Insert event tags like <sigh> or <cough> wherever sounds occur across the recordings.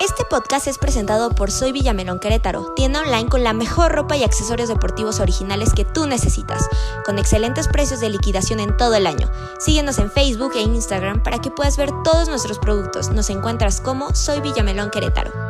Este podcast es presentado por Soy Villamelón Querétaro, tienda online con la mejor ropa y accesorios deportivos originales que tú necesitas, con excelentes precios de liquidación en todo el año. Síguenos en Facebook e Instagram para que puedas ver todos nuestros productos. Nos encuentras como Soy Villamelón Querétaro.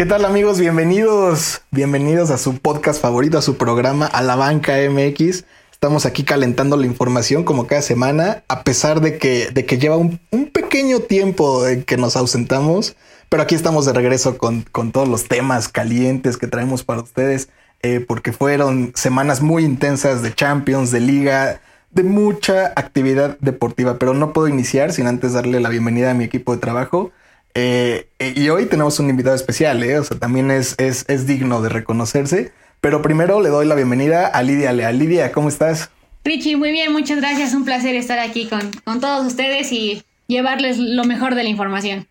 ¿Qué tal amigos? Bienvenidos, bienvenidos a su podcast favorito, a su programa A la Banca MX. Estamos aquí calentando la información como cada semana, a pesar de que, de que lleva un, pequeño tiempo en que nos ausentamos, pero aquí estamos de regreso con, con todos los temas calientes que traemos para ustedes, eh, porque fueron semanas muy intensas de Champions, de Liga, de mucha actividad deportiva, pero no puedo iniciar sin antes darle la bienvenida a mi equipo de trabajo. Eh, y hoy tenemos un invitado especial, ¿eh? o sea, también es, es, es, digno de reconocerse. Pero primero le doy la bienvenida a Lidia Lea. Lidia, ¿cómo estás? Richie, muy bien, muchas gracias. Un placer estar aquí con, con todos ustedes y llevarles lo mejor de la información.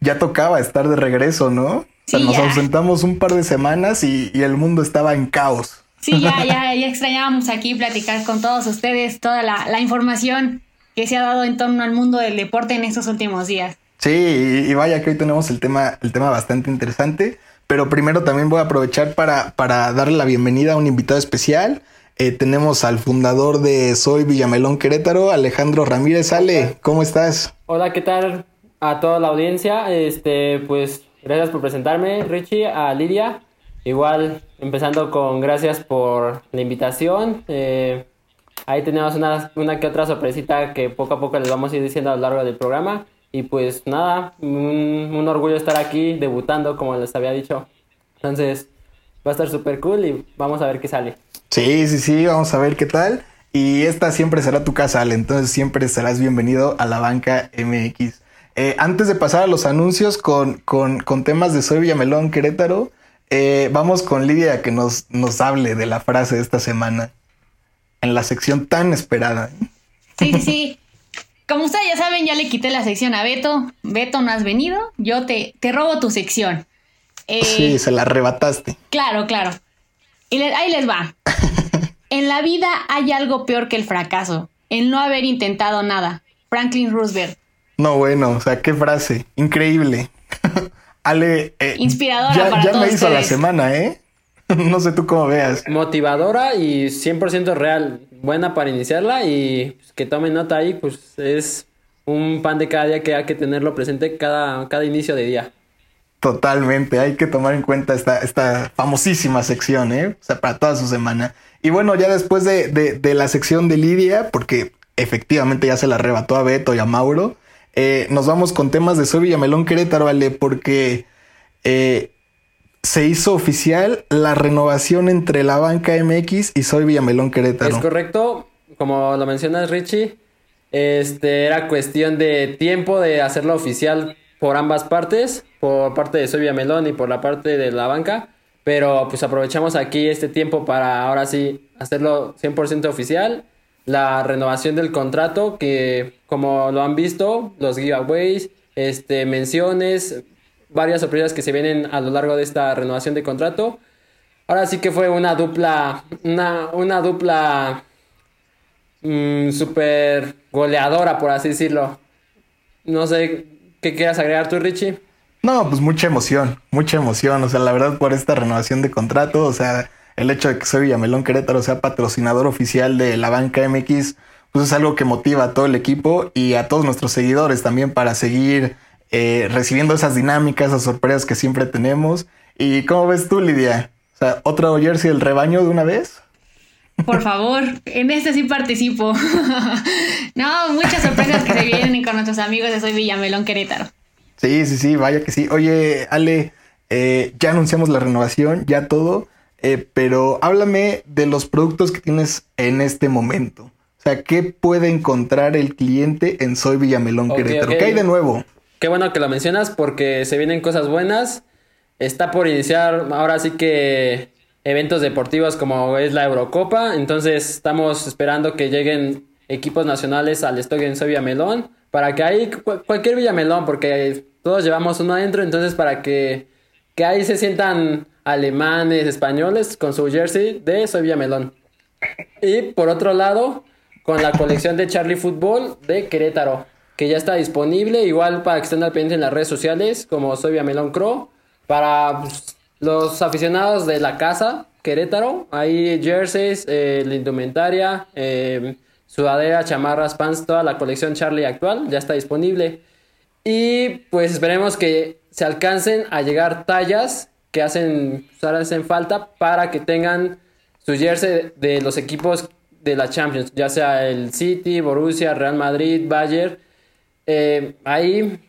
Ya tocaba estar de regreso, ¿no? O sea, Sí, nos ya. ausentamos un par de semanas y, y el mundo estaba en caos. Sí, ya, <laughs> ya, ya extrañábamos aquí platicar con todos ustedes toda la, la información que se ha dado en torno al mundo del deporte en estos últimos días. Sí, y, vaya que hoy tenemos el tema, el tema bastante interesante. Pero primero también voy a aprovechar para, para darle la bienvenida a un invitado especial. Eh, tenemos al fundador de Soy Villamelón Querétaro, Alejandro Ramírez. Ale, ¿cómo estás? Hola, ¿qué tal a toda la audiencia? Este, pues gracias por presentarme, Richie, a Lidia. Igual, empezando con gracias por la invitación. Eh, ahí tenemos una, una que otra sorpresita que poco a poco les vamos a ir diciendo a lo largo del programa. Y pues nada, un, un orgullo estar aquí debutando, como les había dicho. Entonces, va a estar súper cool y vamos a ver qué sale. Sí, sí, sí, vamos a ver qué tal. Y esta siempre será tu casa, Ale, entonces siempre serás bienvenido a la banca MX. Eh, antes de pasar a los anuncios con, con, con temas de Soy Villamelón Querétaro, eh, vamos con Lidia que nos, nos hable de la frase de esta semana en la sección tan esperada. Sí, sí, sí. Como ustedes ya saben, ya le quité la sección a Beto. Beto, no has venido. Yo te, te robo tu sección. Eh, Sí, se la arrebataste. Claro, claro. Y le- ahí les va. <laughs> En la vida hay algo peor que el fracaso, el no haber intentado nada. Franklin Roosevelt. No, bueno, o sea, qué frase. Increíble. <laughs> Ale, eh, Inspiradora ya, para ya todos me hizo la semana, ¿eh? <laughs> no sé tú cómo veas. motivadora y 100% real. Buena para iniciarla y pues, que tomen nota ahí, pues es un pan de cada día que hay que tenerlo presente cada, cada inicio de día. Totalmente, hay que tomar en cuenta esta, esta famosísima sección, ¿eh? O sea, para toda su semana. Y bueno, ya después de, de- de la sección de Lidia, porque efectivamente ya se la arrebató a Beto y a Mauro, eh, nos vamos con temas de Soy Villamelón Querétaro, ¿vale? Porque eh, se hizo oficial la renovación entre la banca MX y Soy Villamelón Querétaro. Es correcto, como lo mencionas Richie, este era cuestión de tiempo de hacerlo oficial por ambas partes, por parte de Soy Melón y por la parte de la banca, pero pues aprovechamos aquí este tiempo para ahora sí hacerlo 100% oficial. La renovación del contrato, que como lo han visto, los giveaways, este, menciones, varias sorpresas que se vienen a lo largo de esta renovación de contrato. Ahora sí que fue una dupla, una, una dupla mm, super goleadora, por así decirlo. No sé qué quieras agregar tú, Richie. No, pues mucha emoción, mucha emoción. O sea, la verdad, por esta renovación de contrato, o sea, el hecho de que soy Villamelón Querétaro sea patrocinador oficial de la banca MX, pues es algo que motiva a todo el equipo y a todos nuestros seguidores también para seguir eh, recibiendo esas dinámicas, esas sorpresas que siempre tenemos. ¿Y cómo ves tú, Lidia? O sea, ¿otro jersey del rebaño de una vez? Por favor, en este sí participo. <laughs> no, muchas sorpresas que se vienen con nuestros amigos de Soy Villamelón Querétaro. Sí, sí, sí, vaya que sí. Oye, Ale, eh, ya anunciamos la renovación, ya todo, eh, pero háblame de los productos que tienes en este momento. O sea, ¿qué puede encontrar el cliente en Soy Villamelón Querétaro? ok. ¿Qué hay de nuevo? Qué bueno que lo mencionas porque se vienen cosas buenas. Está por iniciar ahora sí que eventos deportivos como es la Eurocopa. Entonces estamos esperando que lleguen equipos nacionales al stock en Soy Villamelón. Para que ahí cu- cualquier Villamelón, porque todos llevamos uno adentro. Entonces para que que ahí se sientan alemanes, españoles con su jersey de Soy Villamelón. Y por otro lado, con la colección de Charlie Football de Querétaro, que ya está disponible, igual para que estén al pendiente en las redes sociales, como Soy Villamelón Crow, para pues, los aficionados de la casa Querétaro, hay jerseys, eh, la indumentaria, eh, sudadera, chamarras, pants, toda la colección Charlie actual ya está disponible. Y pues esperemos que se alcancen a llegar tallas que hacen, hacen falta para que tengan su jersey de los equipos de la Champions, ya sea el City, Borussia, Real Madrid, Bayern. Eh, ahí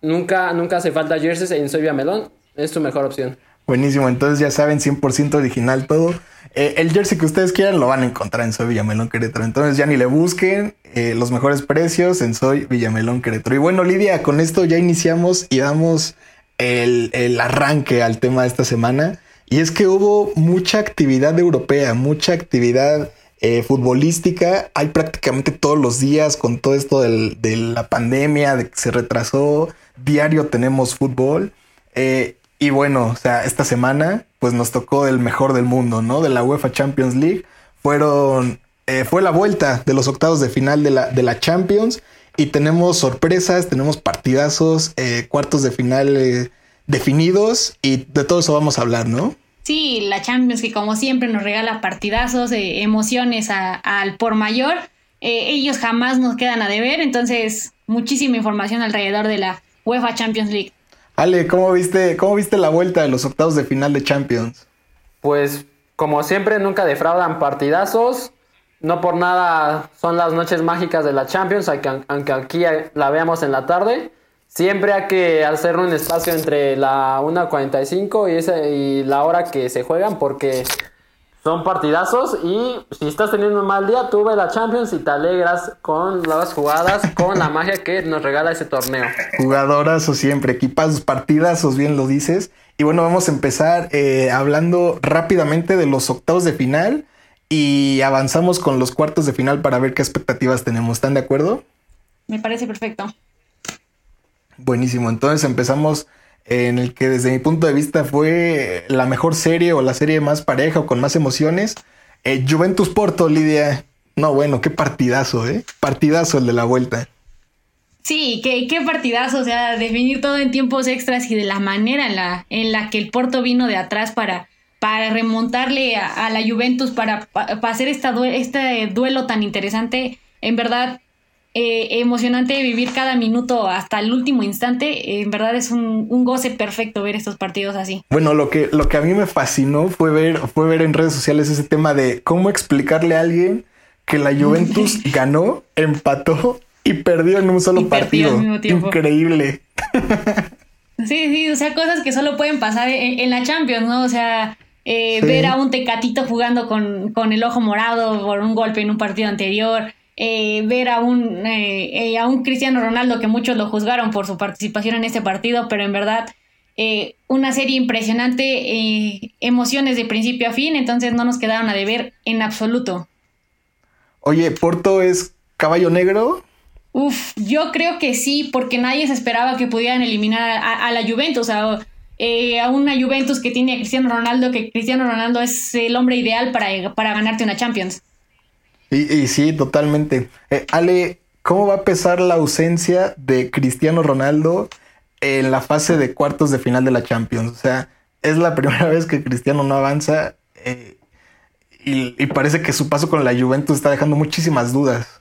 nunca, nunca hace falta jerseys en Soy Melón, es su mejor opción. Buenísimo, entonces ya saben, 100% original todo. Eh, el jersey que ustedes quieran lo van a encontrar en Soy Villamelón Querétaro. Entonces ya ni le busquen eh, los mejores precios en Soy Villamelón Querétaro. Y bueno, Lidia, con esto ya iniciamos y damos el, el arranque al tema de esta semana. Y es que hubo mucha actividad europea, mucha actividad eh, futbolística. Hay prácticamente todos los días con todo esto de la pandemia, de que se retrasó. Diario tenemos fútbol. Eh, y bueno, o sea, esta semana pues nos tocó el mejor del mundo, ¿no? De la UEFA Champions League. Fueron, eh, fue la vuelta de los octavos de final de la, de la Champions y tenemos sorpresas, tenemos partidazos, eh, cuartos de final eh, definidos y de todo eso vamos a hablar, ¿no? Sí, la Champions que como siempre nos regala partidazos, emociones al por mayor. ellos jamás nos quedan a deber, entonces muchísima información alrededor de la UEFA Champions League. Ale, ¿cómo viste, ¿cómo viste la vuelta de los octavos de final de Champions? Pues como siempre nunca defraudan partidazos. No por nada son las noches mágicas de la Champions, aunque aquí la veamos en la tarde. Siempre hay que hacer un espacio entre la 1.45 y, y la hora que se juegan porque son partidazos y si estás teniendo un mal día, tú ves la Champions y te alegras con las jugadas, con la magia que nos regala ese torneo. Jugadoras o siempre, equipazos, partidazos, bien lo dices. Y bueno, vamos a empezar eh, hablando rápidamente de los octavos de final y avanzamos con los cuartos de final para ver qué expectativas tenemos. ¿Están de acuerdo? Me parece perfecto. Buenísimo, entonces empezamos en el que desde mi punto de vista fue la mejor serie o la serie más pareja o con más emociones. Eh, Juventus Porto, Lidia. No, bueno, qué partidazo, ¿eh? Partidazo el de la vuelta. Sí, qué, qué partidazo, o sea, definir todo en tiempos extras y de la manera en la, en la que el Porto vino de atrás para, para remontarle a, la Juventus, para, para hacer esta este duelo tan interesante. En verdad, eh, emocionante vivir cada minuto hasta el último instante. en verdad es un, goce perfecto ver estos partidos así. Bueno, lo que, lo que a mí me fascinó fue ver, fue ver en redes sociales ese tema de cómo explicarle a alguien que la Juventus <laughs> ganó, empató y perdió en un solo partido. Increíble. sí, sí, o sea, cosas que solo pueden pasar en, la Champions, ¿no? O sea, eh, ver a un tecatito jugando con, con el ojo morado por un golpe en un partido anterior. Eh, ver a un, eh, eh, a un Cristiano Ronaldo que muchos lo juzgaron por su participación en este partido, pero en verdad una serie impresionante, emociones de principio a fin, entonces no nos quedaron a deber en absoluto. Oye, ¿Porto es caballo negro? Uf, yo creo que sí, porque nadie se esperaba que pudieran eliminar a, la Juventus, a, a una Juventus que tiene a Cristiano Ronaldo, que Cristiano Ronaldo es el hombre ideal para, para ganarte una Champions. Y, sí, totalmente. Eh, Ale, ¿cómo va a pesar la ausencia de Cristiano Ronaldo en la fase de cuartos de final de la Champions? O sea, es la <laughs> primera vez que Cristiano no avanza eh, y, parece que su paso con la Juventus está dejando muchísimas dudas.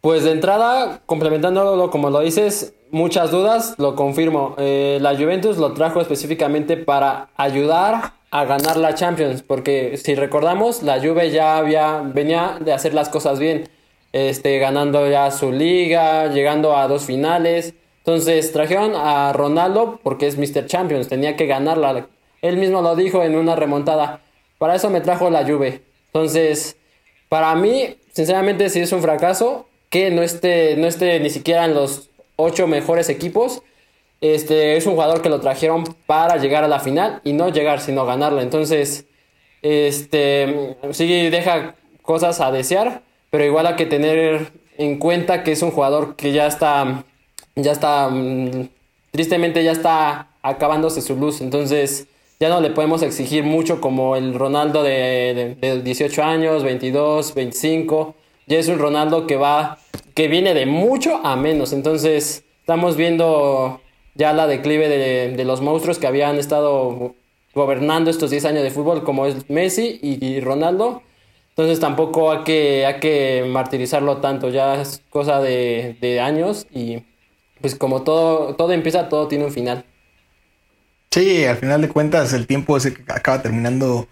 Pues de entrada, complementándolo como lo dices, muchas dudas, lo confirmo. Eh, la Juventus lo trajo específicamente para ayudar a ganar la Champions, porque si recordamos, la Juve ya había venía de hacer las cosas bien, este ganando ya su liga, llegando a dos finales. Entonces trajeron a Ronaldo porque es Mr. Champions, tenía que ganarla. Él mismo lo dijo en una remontada. Para eso me trajo la Juve. Entonces, para mí, sinceramente, si es un fracaso que no esté, no esté ni siquiera en los ocho mejores equipos este, es un jugador que lo trajeron para llegar a la final y no llegar, sino ganarla. Entonces, este, sí deja cosas a desear, pero igual hay que tener en cuenta que es un jugador que ya está, ya está, mm, tristemente ya está acabándose su luz. Entonces, ya no le podemos exigir mucho como el Ronaldo de, de, 18 años, 22, 25. Ya es un Ronaldo que va, que viene de mucho a menos. Entonces, estamos viendo ya la declive de, los monstruos que habían estado gobernando estos 10 años de fútbol, como es Messi y, Ronaldo. Entonces tampoco hay que, hay que martirizarlo tanto, ya es cosa de, de años y pues como todo, todo empieza, todo tiene un final. Sí, al final de cuentas el tiempo que acaba terminando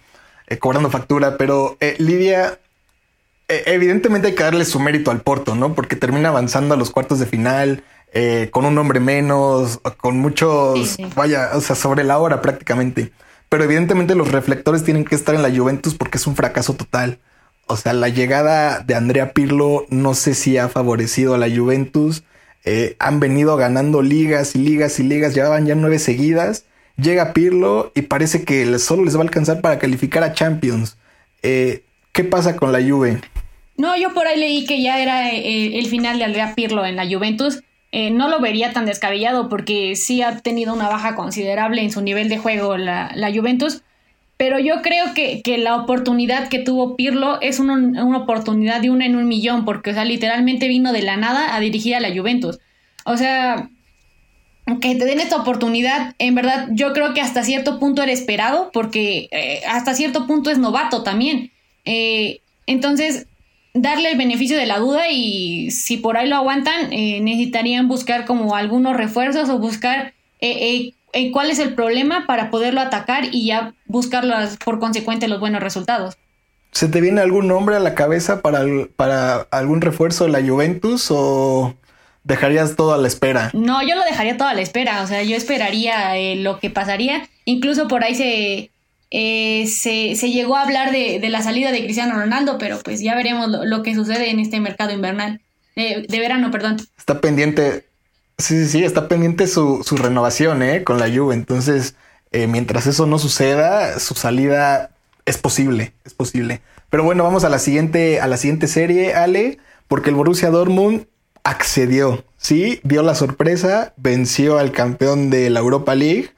eh, cobrando factura, pero eh, Lidia, eh, evidentemente hay que darle su mérito al Porto, ¿no? Porque termina avanzando a los cuartos de final, con un hombre menos, con muchos, vaya, o sea, sobre la hora prácticamente. Pero evidentemente los reflectores tienen que estar en la Juventus porque es un fracaso total. O sea, la llegada de Andrea Pirlo no sé si ha favorecido a la Juventus. han venido ganando ligas y ligas y ligas, llevaban ya nueve seguidas Llega Pirlo y parece que solo les va a alcanzar para calificar a Champions. Eh, ¿Qué pasa con la Juve? No, yo por ahí leí que ya era eh, el final de Andrea Pirlo en la Juventus. Eh, no lo vería tan descabellado porque sí ha tenido una baja considerable en su nivel de juego la, Juventus. Pero yo creo que, que, la oportunidad que tuvo Pirlo es una, una, oportunidad de una en un millón, porque, o sea, literalmente vino de la nada a dirigir a la Juventus. O sea, que te den esta oportunidad, en verdad yo creo que hasta cierto punto era esperado, porque eh, hasta cierto punto es novato también. Eh, entonces, darle el beneficio de la duda y si por ahí lo aguantan, eh, necesitarían buscar como algunos refuerzos o buscar cuál es el problema para poderlo atacar y ya buscar por consecuente los buenos resultados. ¿Se te viene algún nombre a la cabeza para, para algún refuerzo de la Juventus o dejarías todo a la espera. No, yo lo dejaría todo a la espera. O sea, yo esperaría eh, lo que pasaría. Incluso por ahí se, eh, se, llegó a hablar de, la salida de Cristiano Ronaldo, pero pues ya veremos lo, que sucede en este mercado invernal. De, verano, perdón. Está pendiente. Sí, sí, sí, está pendiente su, su renovación, ¿eh? Con la Juve. Entonces, eh, mientras eso no suceda, su salida es posible, es posible. Pero bueno, vamos a la siguiente, a la siguiente serie, Ale, porque el Borussia Dortmund accedió, sí, dio la sorpresa, venció al campeón de la Europa League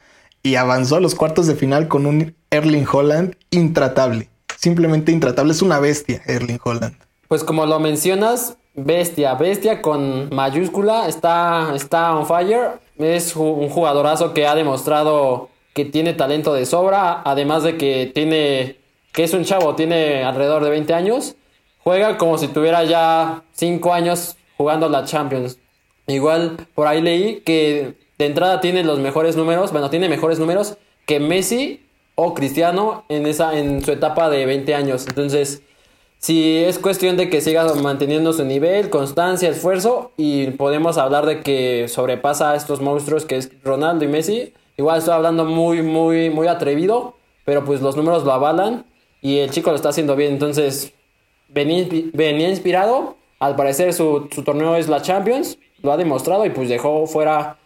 y avanzó a los cuartos de final con un Erling Holland intratable. Simplemente intratable, es una bestia Erling Holland. Pues como lo mencionas, bestia, bestia con mayúscula, está, está on fire, es un jugadorazo que ha demostrado que tiene talento de sobra, además de que tiene, que es un chavo, tiene alrededor de 20 años, juega como si tuviera ya 5 años jugando la Champions. Igual por ahí leí que de entrada tiene los mejores números, bueno, tiene mejores números que Messi o Cristiano en esa en su etapa de 20 años. Entonces, si es cuestión de que siga manteniendo su nivel, constancia, esfuerzo y podemos hablar de que sobrepasa a estos monstruos que es Ronaldo y Messi. Igual estoy hablando muy muy muy atrevido, pero pues los números lo avalan y el chico lo está haciendo bien, entonces venía, inspirado al parecer su, torneo es la Champions, lo ha demostrado y pues dejó fuera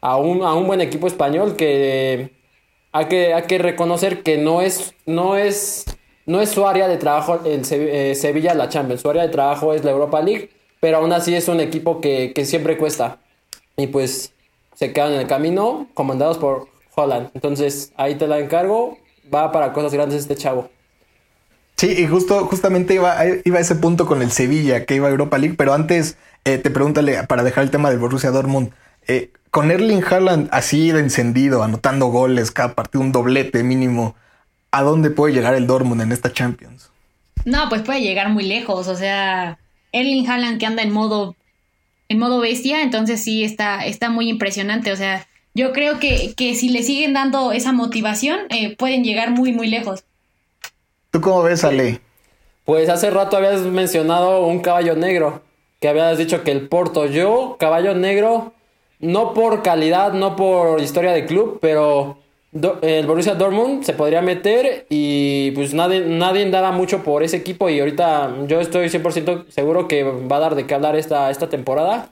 a un, a un buen equipo español que hay que, reconocer que no es, no es, no es su área de trabajo el eh, Sevilla la Champions, su área de trabajo es la Europa League, pero aún así es un equipo que, que siempre cuesta y pues se quedan en el camino comandados por Holland. Entonces ahí te la encargo, va para cosas grandes este chavo. Sí, y justo, justamente iba, iba a ese punto con el Sevilla, que iba a Europa League, pero antes eh, te pregúntale, para dejar el tema del Borussia Dortmund, eh, con Erling Haaland así de encendido, anotando goles cada partido, un doblete mínimo, ¿a dónde puede llegar el Dortmund en esta Champions? No, pues puede llegar muy lejos, o sea, Erling Haaland que anda en modo, en modo bestia, entonces sí está, está muy impresionante, o sea, yo creo que, que si le siguen dando esa motivación, eh, pueden llegar muy, muy lejos. ¿Tú cómo ves, Ale? Pues hace rato habías mencionado un caballo negro, que habías dicho que el Porto, yo, caballo negro, no por calidad, no por historia de club, pero el Borussia Dortmund se podría meter y pues nadie, nadie daba mucho por ese equipo y ahorita yo estoy 100% seguro que va a dar de qué hablar esta, esta temporada.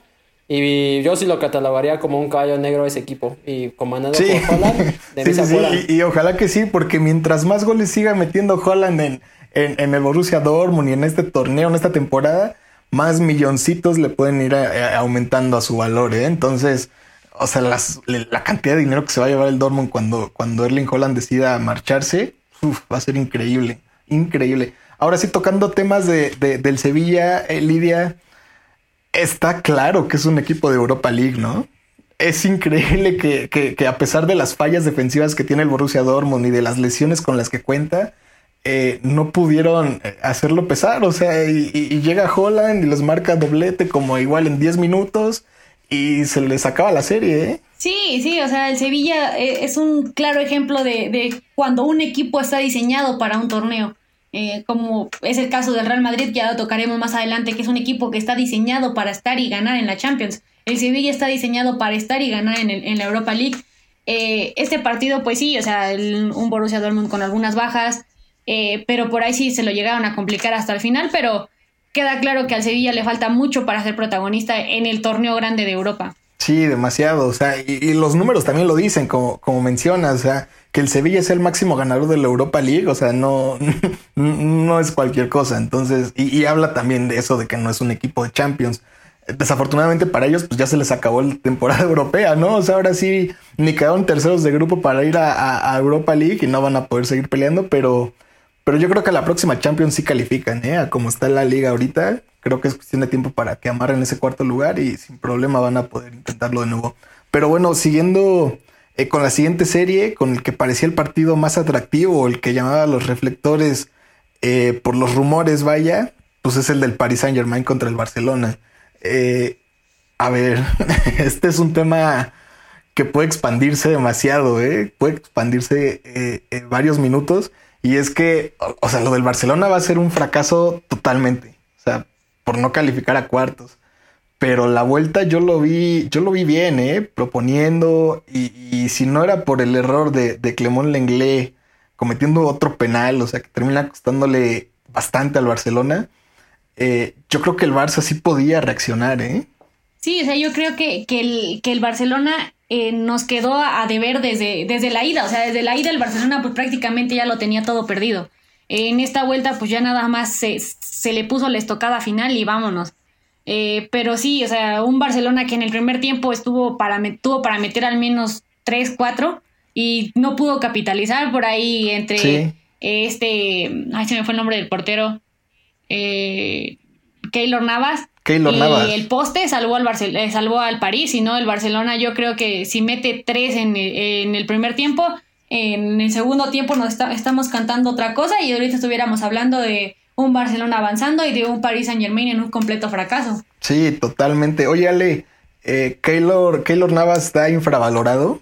Y yo sí lo catalogaría como un caballo negro ese equipo. Y comandado por Holland, de <laughs> sí, sí, Y, ojalá que sí, porque mientras más goles siga metiendo Holland en, en, el Borussia Dortmund y en este torneo, en esta temporada, más milloncitos le pueden ir aumentando a su valor. ¿eh? Entonces, o sea, la cantidad de dinero que se va a llevar el Dortmund cuando, cuando Erling Holland decida marcharse, va a ser increíble, increíble. Ahora sí, tocando temas de, del Sevilla, eh, Lidia, está claro que es un equipo de Europa League, ¿no? Es increíble que, que, a pesar de las fallas defensivas que tiene el Borussia Dortmund y de las lesiones con las que cuenta, eh, no pudieron eh, hacerlo pesar. O sea, y, y, llega Holland y les marca doblete como igual en 10 minutos y se les acaba la serie, ¿eh? Sí, sí, o sea, el Sevilla eh, es un claro ejemplo de, cuando un equipo está diseñado para un torneo. Eh, como es el caso del Real Madrid, que ya lo tocaremos más adelante, que es un equipo que está diseñado para estar y ganar en la Champions. El Sevilla está diseñado para estar y ganar en, la Europa League. Eh, este partido, pues sí, o sea, un Borussia Dortmund con algunas bajas, pero por ahí sí se lo llegaron a complicar hasta el final, pero queda claro que al Sevilla le falta mucho para ser protagonista en el torneo grande de Europa. Sí, demasiado. O sea, y, los números también lo dicen, como, como mencionas, o sea, que el Sevilla es el máximo ganador de la Europa League, o sea, no, <laughs> no es cualquier cosa. Entonces, y, habla también de eso, de que no es un equipo de Champions. Desafortunadamente para ellos, pues ya se les acabó la temporada <laughs> europea, ¿no? O sea, ahora sí, ni quedaron terceros de grupo para ir a, a Europa League y no van a poder seguir peleando, pero pero yo creo que la próxima Champions sí califican, ¿eh? A como está la liga ahorita, creo que es cuestión de tiempo para que amarren ese cuarto lugar y sin problema van a poder intentarlo de nuevo. Pero bueno, siguiendo eh, con la siguiente serie, con el que parecía el partido más atractivo, el que llamaba a los reflectores eh, por los rumores, vaya, pues es el del Paris Saint Germain contra el Barcelona. Eh, a ver, <laughs> este es un tema que puede expandirse demasiado, ¿eh? Puede expandirse varios minutos. Y es que, o sea, lo del Barcelona va a ser un fracaso totalmente. O sea, por no calificar a cuartos. Pero la vuelta yo lo vi, yo lo vi bien, ¿eh? Proponiendo. Y, si no era por el error de, de Clemón Lenglet cometiendo otro penal, o sea, que termina costándole bastante al Barcelona, eh, yo creo que el Barça sí podía reaccionar, ¿eh? Sí, o sea, yo creo que, que, el, que el Barcelona eh, nos quedó a, deber desde, desde la ida. O sea, desde la ida el Barcelona pues prácticamente ya lo tenía todo perdido. en esta vuelta pues ya nada más se, se le puso la estocada final y vámonos. Eh, pero sí, o sea, un Barcelona que en el primer tiempo estuvo para, tuvo para meter al menos 3, 4 y no pudo capitalizar por ahí entre este, ay, se me fue el nombre del portero, eh, Keylor Navas y el poste salvó al, eh, salvó al París, y no el Barcelona yo creo que si mete tres en, el primer tiempo, en el segundo tiempo nos estamos cantando otra cosa y ahorita estuviéramos hablando de un Barcelona avanzando y de un París Saint Germain en un completo fracaso. Sí, totalmente. Oye Ale, eh, Keylor, Keylor Navas está infravalorado.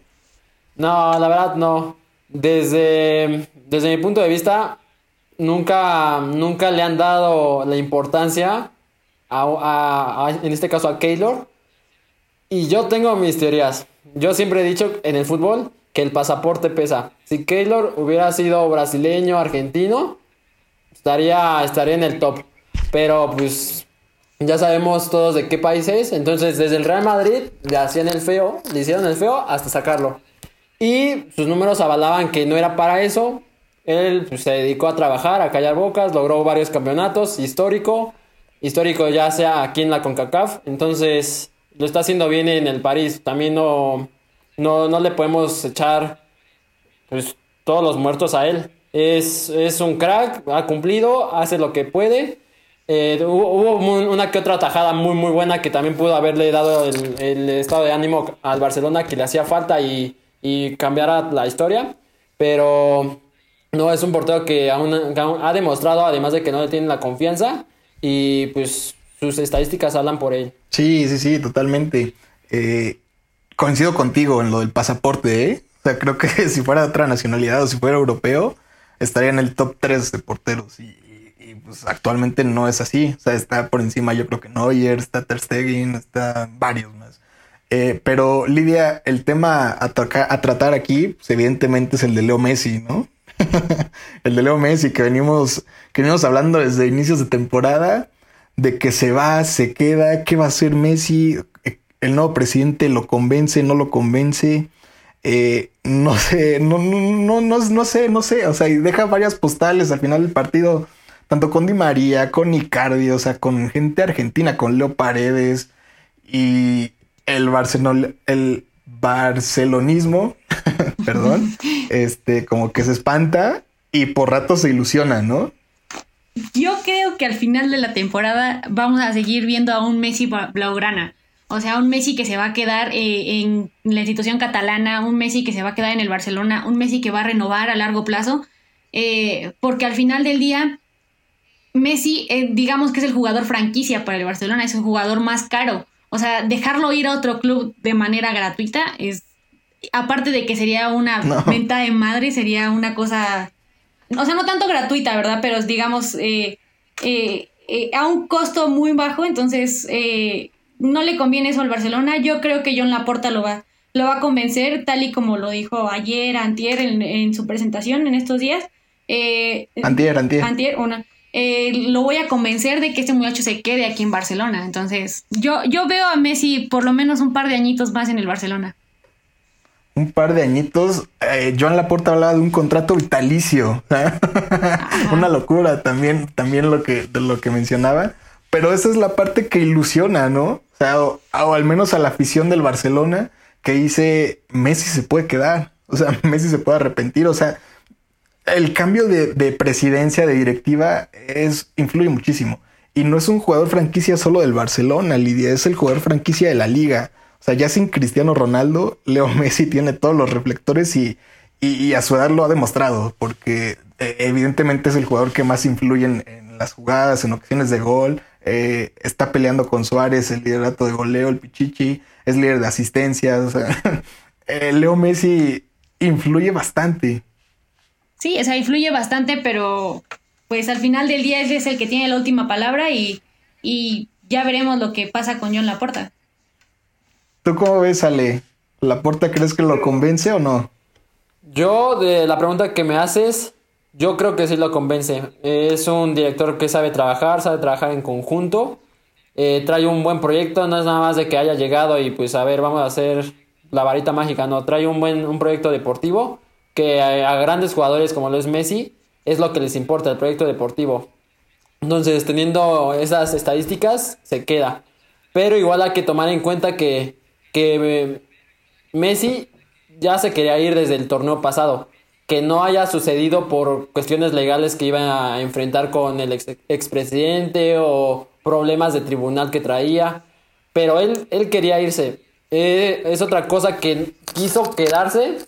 No, la verdad no. Desde, desde mi punto de vista, nunca, nunca le han dado la importancia en este caso a Keylor. Y yo tengo mis teorías. Yo siempre he dicho en el fútbol que el pasaporte pesa. Si Keylor hubiera sido brasileño, argentino, estaría, estaría en el top. Pero pues ya sabemos todos de qué país es. Entonces desde el Real Madrid le hacían el feo, le hicieron el feo hasta sacarlo. Y sus números avalaban que no era para eso. Él pues, se dedicó a trabajar, a callar bocas, logró varios campeonatos, histórico histórico ya sea aquí en la CONCACAF. Entonces lo está haciendo bien en el París. También no, no, le podemos echar pues, todos los muertos a él. Es, es un crack, ha cumplido, hace lo que puede. Eh, hubo, una que otra tajada muy muy buena que también pudo haberle dado el, estado de ánimo al Barcelona que le hacía falta y, y cambiara la historia. Pero no es un portero que aún, ha demostrado, además de que no le tienen la confianza, y pues sus estadísticas hablan por él. Sí, sí, sí, totalmente. Eh, coincido contigo en lo del pasaporte, ¿eh? O sea, creo que <laughs> si fuera de otra nacionalidad o si fuera europeo, estaría en el top 3 de porteros. Y, pues actualmente no es así. O sea, está por encima, yo creo que Neuer, está Ter Stegen, está varios más. Eh, pero Lidia, el tema a, a tratar aquí, pues, evidentemente es el de Leo Messi, ¿no? <laughs> el de Leo Messi, que venimos, que venimos hablando desde inicios de temporada, de que se va, se queda, qué va a hacer Messi, el nuevo presidente lo convence, no lo convence. Eh, no sé, no, no, no, no sé, no sé, o sea, y deja varias postales al final del partido, tanto con Di María, con Icardi, o sea, con gente argentina, con Leo Paredes y el Barcelona, el barcelonismo, <laughs> perdón, <laughs> este, como que se espanta y por rato se ilusiona, ¿no? Yo creo que al final de la temporada vamos a seguir viendo a un Messi blaugrana. O sea, un Messi que se va a quedar eh, en la institución catalana, un Messi que se va a quedar en el Barcelona, un Messi que va a renovar a largo plazo, eh, porque al final del día, Messi, eh, digamos que es el jugador franquicia para el Barcelona, es el jugador más caro. O sea, dejarlo ir a otro club de manera gratuita es, aparte de que sería una venta de madre, sería una cosa, o sea, no tanto gratuita, ¿verdad? Pero digamos, a un costo muy bajo, entonces no le conviene eso al Barcelona. Yo creo que John Laporta lo va, lo va a convencer, tal y como lo dijo ayer, antier, en, su presentación en estos días. Eh, antier, antier. Antier, una. Eh, lo voy a convencer de que este muchacho se quede aquí en Barcelona. Entonces, yo, yo veo a Messi por lo menos un par de añitos más en el Barcelona. Un par de añitos. Eh, Joan Laporta hablaba de un contrato vitalicio. <laughs> Una locura también, también lo que, de lo que mencionaba. Pero esa es la parte que ilusiona, ¿no? O sea, o, al menos a la afición del Barcelona que dice Messi se puede quedar. O sea, <laughs> Messi se puede arrepentir. O sea, el cambio de, presidencia, de directiva, es, influye muchísimo. Y no es un jugador franquicia solo del Barcelona, Lidia, es el jugador franquicia de la liga. O sea, ya sin Cristiano Ronaldo, Leo <laughs> Messi tiene todos los reflectores y, y, a su edad lo ha demostrado, porque eh, evidentemente es el jugador que más influye en, las jugadas, en ocasiones de gol, eh, está peleando con Suárez el liderato de goleo, el Pichichi, es líder de asistencias. <laughs> Eh, Leo Messi influye bastante. Sí, o sea, influye bastante, pero pues al final del día es el que tiene la última palabra y, y ya veremos lo que pasa con John Laporta. ¿Tú cómo ves, Ale? ¿Laporta crees que lo convence o no? Yo, de la pregunta que me haces, yo creo que sí lo convence. Es un director que sabe trabajar, sabe trabajar en conjunto. Eh, trae un buen proyecto, no es nada más de que haya llegado y pues a ver, vamos a hacer la varita mágica, no, trae un buen un proyecto deportivo que a, grandes jugadores como lo es Messi es lo que les importa, el proyecto deportivo. Entonces, teniendo esas estadísticas, se queda. Pero igual hay que tomar en cuenta que, que eh, Messi ya se quería ir desde el torneo pasado que no haya sucedido por cuestiones legales que iban a enfrentar con el ex expresidente o problemas de tribunal que traía. Pero él, él quería irse. Eh, es otra cosa que quiso quedarse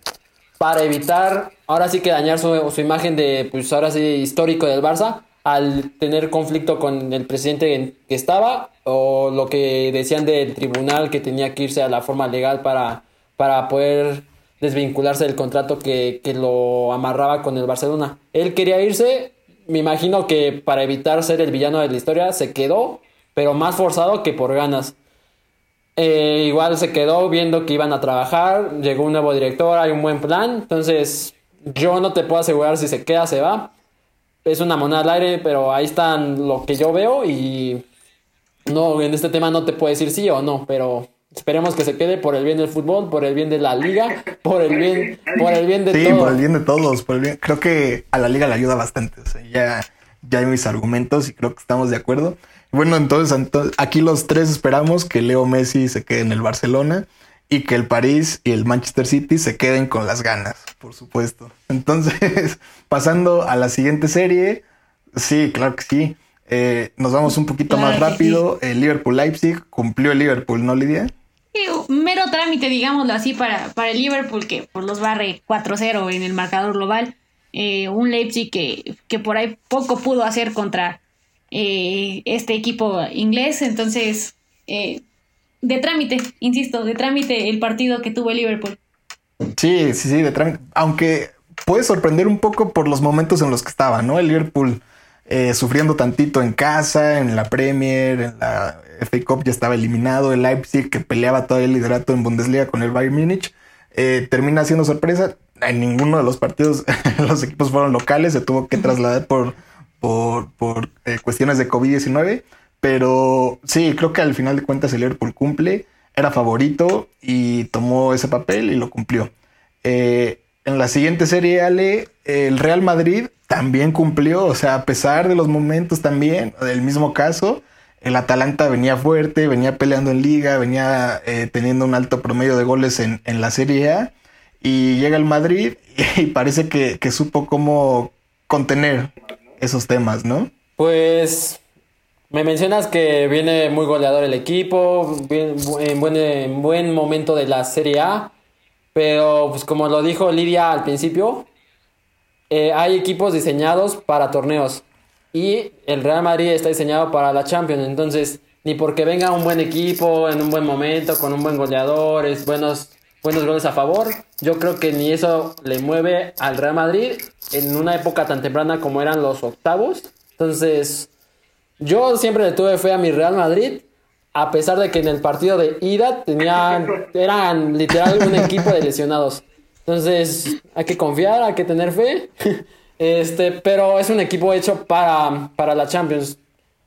para evitar, ahora sí que dañar su, su, imagen de, pues ahora sí, histórico del Barça, al tener conflicto con el presidente que estaba, o lo que decían del tribunal que tenía que irse a la forma legal para, para poder desvincularse del contrato que, lo amarraba con el Barcelona. Él quería irse, me imagino que para evitar ser el villano de la historia se quedó, pero más forzado que por ganas. Eh, igual se quedó viendo que iban a trabajar, llegó un nuevo director, hay un buen plan, entonces yo no te puedo asegurar si se queda, se va. Es una moneda al aire, pero ahí están lo que yo veo y no, en este tema no te puedo decir sí o no, pero Esperemos que se quede por el bien del fútbol, por el bien de la liga, por el bien, por el bien de todos. Sí, por el bien de todos, por el bien. Creo que a la liga le ayuda bastante. O sea, ya, ya hay mis argumentos y creo que estamos de acuerdo. Bueno, entonces, aquí los tres esperamos que Leo Messi se quede en el Barcelona y que el París y el Manchester City se queden con las ganas, por supuesto. Entonces, <laughs> pasando a la siguiente serie, sí, claro que sí. Eh, nos vamos un poquito más rápido. El Liverpool Leipzig cumplió el Liverpool, ¿no, Lidia? mero trámite, digámoslo así, para, para el Liverpool, que por los barre 4-0 en el marcador global. Eh, un Leipzig que, que, por ahí poco pudo hacer contra eh, este equipo inglés. Entonces, eh, de trámite, insisto, de trámite el partido que tuvo el Liverpool. Sí, sí, sí, de trámite. Aunque puede sorprender un poco por los momentos en los que estaba, ¿no? El Liverpool eh, sufriendo tantito en casa, en la Premier, en la FA Cup ya estaba eliminado, el Leipzig que peleaba todo el liderato en Bundesliga con el Bayern Múnich, eh, termina siendo sorpresa. En ninguno de los partidos <laughs> los equipos fueron locales, se tuvo que trasladar por, por, eh, cuestiones de COVID-19, pero sí, creo que al final de cuentas el Liverpool cumple, era favorito y tomó ese papel y lo cumplió. en la siguiente serie, Ale, el Real Madrid también cumplió, o sea, a pesar de los momentos también, del mismo caso, el Atalanta venía fuerte, venía peleando en liga, venía eh, teniendo un alto promedio de goles en, en, la Serie A. Y llega el Madrid <laughs> y parece que supo cómo contener esos temas, ¿no? Pues me mencionas que viene muy goleador el equipo, en buen, en buen momento de la Serie A, pero pues como lo dijo Lidia al principio, eh, hay equipos diseñados para torneos y el Real Madrid está diseñado para la Champions, entonces ni porque venga un buen equipo en un buen momento, con un buen goleador, es buenos, buenos goles a favor, yo creo que ni eso le mueve al Real Madrid en una época tan temprana como eran los octavos, entonces yo siempre le tuve fe a mi Real Madrid, a pesar de que en el partido de ida tenían, <laughs> eran literal un equipo de lesionados. Entonces, hay que confiar, hay que tener fe. <laughs> Este, pero es un equipo hecho para, para la Champions.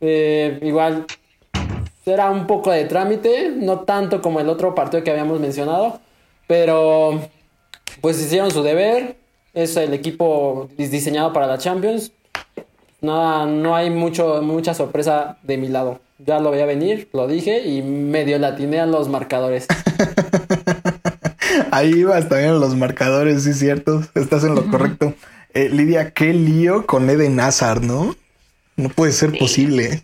Eh, igual será un poco de trámite, no tanto como el otro partido que habíamos mencionado, pero pues hicieron su deber. Es el equipo diseñado para la Champions nada, no hay mucho, mucha sorpresa de mi lado. Ya lo veía venir, lo dije y medio latiné a los marcadores. <laughs> Ahí ibas también a los marcadores, sí, cierto. Estás en lo correcto. Eh, Lidia, qué lío con Eden Hazard, ¿no? No puede ser posible.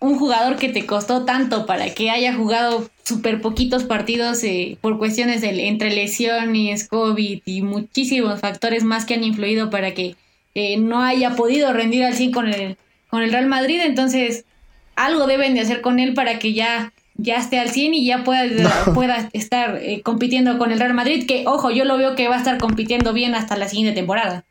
Un jugador que te costó tanto para que haya jugado súper poquitos partidos eh, por cuestiones de, entre lesiones, COVID y muchísimos factores más que han influido para que eh, no haya podido rendir al 100 con el, con el Real Madrid, entonces algo deben de hacer con él para que ya, ya esté al 100 y ya pueda, <laughs> pueda estar eh, compitiendo con el Real Madrid, que ojo, yo lo veo que va a estar compitiendo bien hasta la siguiente temporada.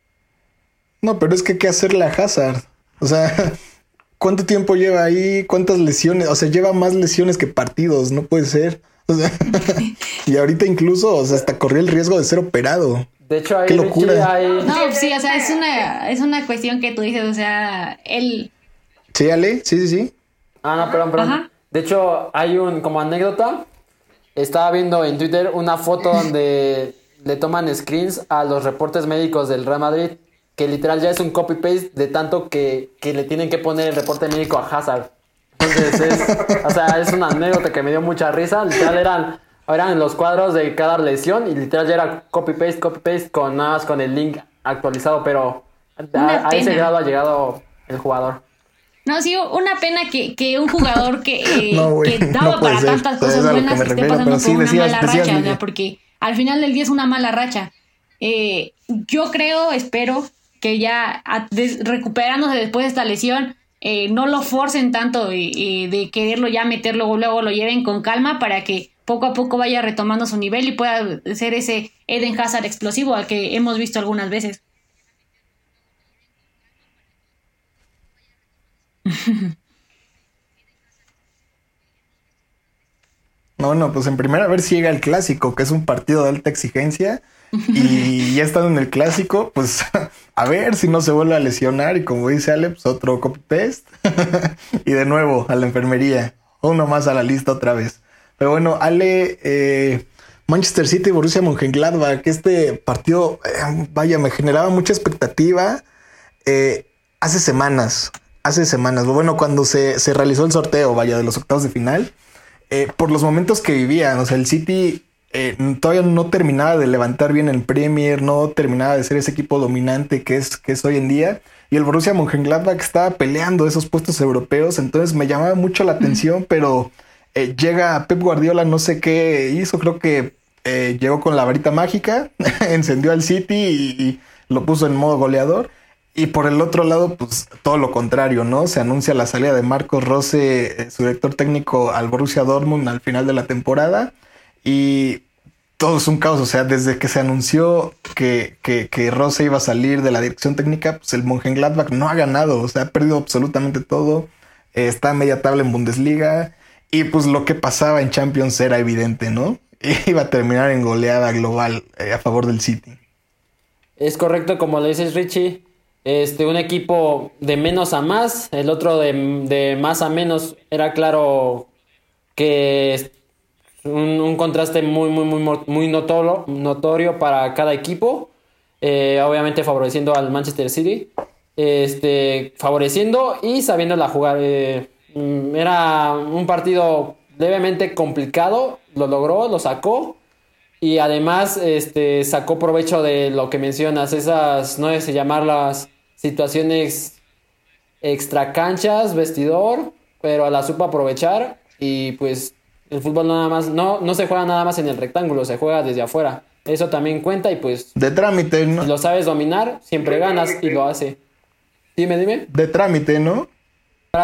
No, pero es que hay que hacerle a Hazard. O sea, <laughs> ¿cuánto tiempo lleva ahí? ¿Cuántas lesiones? O sea, lleva más lesiones que partidos, no puede ser. O sea, <laughs> y ahorita incluso, o sea, hasta corrió el riesgo de ser operado. De hecho, hay, locura. No, sí, o sea, es una, es una cuestión que tú dices, o sea, él... Sí, Ale, sí, sí, sí. Ah, no, perdón, perdón. De hecho, hay un, como anécdota, estaba viendo en Twitter una foto donde <laughs> le toman screens a los reportes médicos del Real Madrid, que literal ya es un copy-paste de tanto que, que le tienen que poner el reporte médico a Hazard. Entonces, es, o sea, es una anécdota que me dio mucha risa. Literal eran eran los cuadros de cada lesión y literal ya era copy paste, copy paste con nada más con el link actualizado, pero a, ese grado ha llegado el jugador. No, sí, una pena que, un jugador que, <laughs> eh, daba para tantas cosas buenas esté pasando por una mala racha, porque al final del día es una mala racha. Eh, yo creo, espero que ya recuperándose después de esta lesión, eh, no lo forcen tanto de quererlo ya meterlo, luego lo lleven con calma para que poco a poco vaya retomando su nivel y pueda ser ese Eden Hazard explosivo al que hemos visto algunas veces. <laughs> No, no, pues en primera a ver si llega el clásico, que es un partido de alta exigencia. Y <laughs> ya estando en el clásico, pues <laughs> a ver si no se vuelve a lesionar. Y como dice Ale, pues otro copy paste. y de nuevo a la enfermería. Uno más a la lista otra vez. Pero bueno, Ale, eh, Manchester City Borussia Mönchengladbach, este partido, eh, vaya, me generaba mucha expectativa eh, hace semanas, hace semanas, bueno, cuando se, se, realizó el sorteo, vaya, de los octavos de final, por los momentos que vivían, o sea, el City todavía no terminaba de levantar bien el Premier, no terminaba de ser ese equipo dominante que es, que es hoy en día. Y el Borussia Mönchengladbach estaba peleando esos puestos europeos, entonces me llamaba mucho la atención, pero eh, llega Pep Guardiola, no sé qué hizo, creo que eh, llegó con la varita mágica, <laughs> encendió al City y, lo puso en modo goleador. Y por el otro lado, pues todo lo contrario, ¿no? Se anuncia la salida de Marcos Rose, eh, su director técnico al Borussia Dortmund al final de la temporada. Y todo es un caos, o sea, desde que se anunció que, que, que Rose iba a salir de la dirección técnica, pues el Mönchengladbach no ha ganado, o sea, ha perdido absolutamente todo. está a media tabla en Bundesliga. Y pues lo que pasaba en Champions era evidente, ¿no? <laughs> Iba a terminar en goleada global eh, a favor del City. Es correcto, como le dices Richie. Este, un equipo de menos a más, el otro de, más a menos. Era claro que un, un contraste muy, muy, muy, muy notorio, notorio para cada equipo. Eh, obviamente favoreciendo al Manchester City. este, favoreciendo y sabiéndola jugar. Eh, era un partido levemente complicado, lo logró, lo sacó. Y además este, sacó provecho de lo que mencionas, esas, no sé llamarlas situaciones extra canchas, vestidor, pero la supo aprovechar y pues el fútbol nada más, no, no se juega nada más en el rectángulo, se juega desde afuera. Eso también cuenta y pues... De trámite, ¿no? lo sabes dominar, siempre ganas y lo hace. Dime, dime. De trámite, ¿no?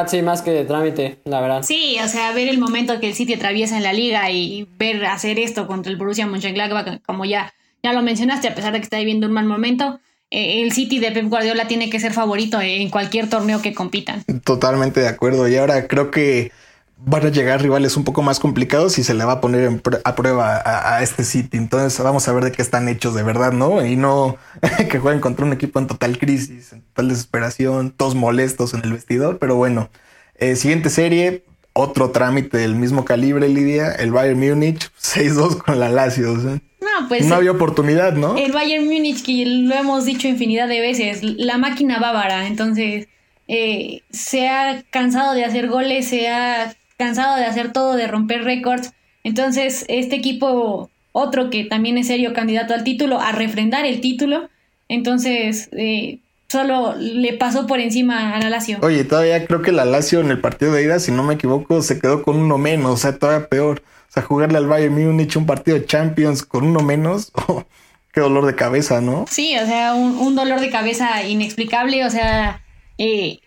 Sí, más que de trámite, la verdad. Sí, o sea, ver el momento que el City atraviesa en la liga y ver hacer esto contra el Borussia Mönchengladbach, como ya, ya lo mencionaste, a pesar de que está viviendo un mal momento, eh, el City de Pep Guardiola tiene que ser favorito en cualquier torneo que compitan. Totalmente de acuerdo. Y ahora creo que van a llegar rivales un poco más complicados y se le va a poner a prueba a, este City. Entonces vamos a ver de qué están hechos de verdad, ¿no? Y no <laughs> que jueguen contra un equipo en total crisis, en total desesperación, todos molestos en el vestidor. Pero bueno, eh, siguiente serie, otro trámite del mismo calibre, Lidia, el Bayern Múnich, <laughs> 6-2 con la Lazio. no, pues, no había oportunidad, ¿no? El Bayern Múnich, que lo hemos dicho infinidad de veces, la máquina bávara, entonces... Eh, se ha cansado de hacer goles, se ha cansado de hacer todo, de romper récords. Entonces, este equipo, otro que también es serio candidato al título, a refrendar el título. Entonces, eh, solo le pasó por encima a la Lazio. Oye, todavía creo que la Lazio en el partido de ida, si no me equivoco, se quedó con uno menos, o sea, todavía peor. O sea, jugarle al Bayern Múnich un partido de Champions con uno menos, <laughs> oh, qué dolor de cabeza, ¿no? Sí, o sea, un, un dolor de cabeza inexplicable, o sea, eh,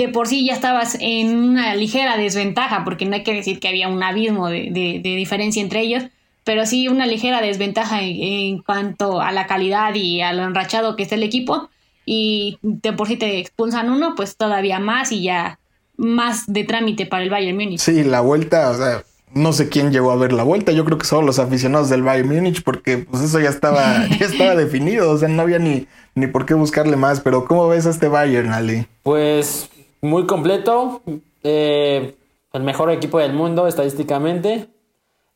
de por sí ya estabas en una ligera desventaja, porque no hay que decir que había un abismo de, diferencia entre ellos, pero sí una ligera desventaja en, cuanto a la calidad y a lo enrachado que está el equipo. Y de por sí te expulsan uno, pues todavía más y ya más de trámite para el Bayern Múnich. Sí, la vuelta, o sea, no sé quién llegó a ver la vuelta. Yo creo que solo los aficionados del Bayern Múnich, porque pues eso ya estaba, <laughs> ya estaba definido. O sea, no había ni, ni por qué buscarle más. Pero ¿cómo ves a este Bayern, Ali? Pues muy completo. Eh, el mejor equipo del mundo estadísticamente.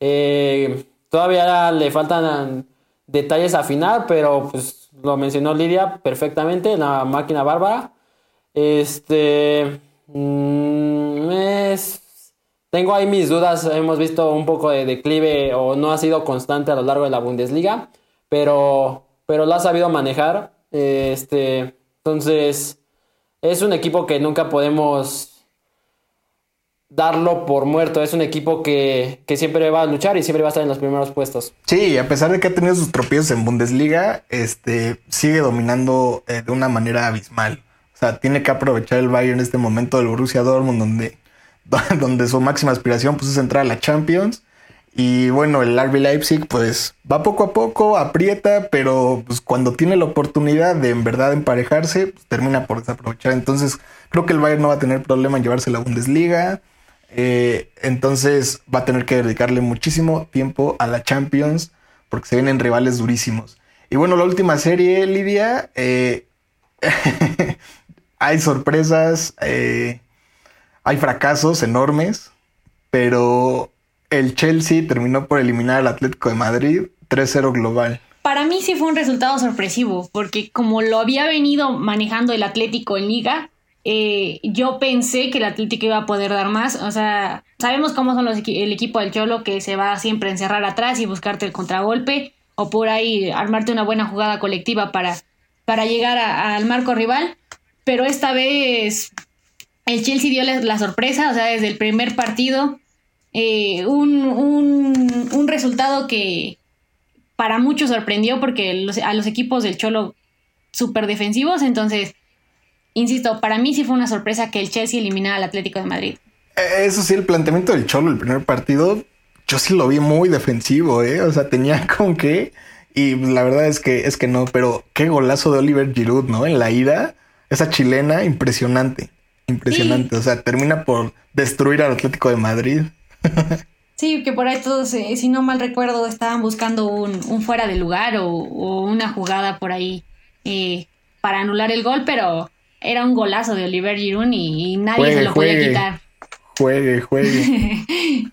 Eh, todavía le faltan detalles a afinar, pero pues lo mencionó Lidia perfectamente, la máquina bárbara. Este. Mm, tengo ahí mis dudas. Hemos visto un poco de declive o no ha sido constante a lo largo de la Bundesliga, pero, pero lo ha sabido manejar. Este, entonces, es un equipo que nunca podemos darlo por muerto. Es un equipo que, siempre va a luchar y siempre va a estar en los primeros puestos. Sí, a pesar de que ha tenido sus tropiezos en Bundesliga, este sigue dominando eh, de una manera abismal. O sea, tiene que aprovechar el Bayern en este momento del Borussia Dortmund, donde, <laughs> donde su máxima aspiración pues, es entrar a la Champions. Y bueno, el RB Leipzig pues va poco a poco, aprieta, pero pues cuando tiene la oportunidad de en verdad emparejarse, pues, termina por desaprovechar. Entonces creo que el Bayern no va a tener problema en llevarse la Bundesliga. Eh, entonces va a tener que dedicarle muchísimo tiempo a la Champions porque se vienen rivales durísimos. Y bueno, la última serie, Lidia, eh, <laughs> hay sorpresas, eh, hay fracasos enormes, pero el Chelsea terminó por eliminar al Atlético de Madrid 3-0 global. Para mí sí fue un resultado sorpresivo, porque como lo había venido manejando el Atlético en liga, eh, yo pensé que el Atlético iba a poder dar más. O sea, sabemos cómo son los el equipo del Cholo que se va siempre a encerrar atrás y buscarte el contragolpe o por ahí armarte una buena jugada colectiva para, para llegar al marco rival. Pero esta vez el Chelsea dio la sorpresa, o sea, desde el primer partido eh, un, resultado que para muchos sorprendió porque a los equipos del Cholo súper defensivos, entonces, insisto, para mí sí fue una sorpresa que el Chelsea eliminara al Atlético de Madrid. Eh, eso sí, el planteamiento del Cholo, el primer partido, yo sí lo vi muy defensivo, ¿eh? O sea, tenía <laughs> con qué. Y la verdad es que, es que no, pero qué golazo de Oliver Giroud, ¿no? En la ida, esa chilena, impresionante. Impresionante. O sea, termina por destruir al Atlético de Madrid. Sí, que por ahí todos, eh, si no mal recuerdo, estaban buscando un, fuera de lugar o, una jugada por ahí eh, para anular el gol, pero era un golazo de Oliver Giroud y, nadie se lo podía quitar. Juegue, juegue.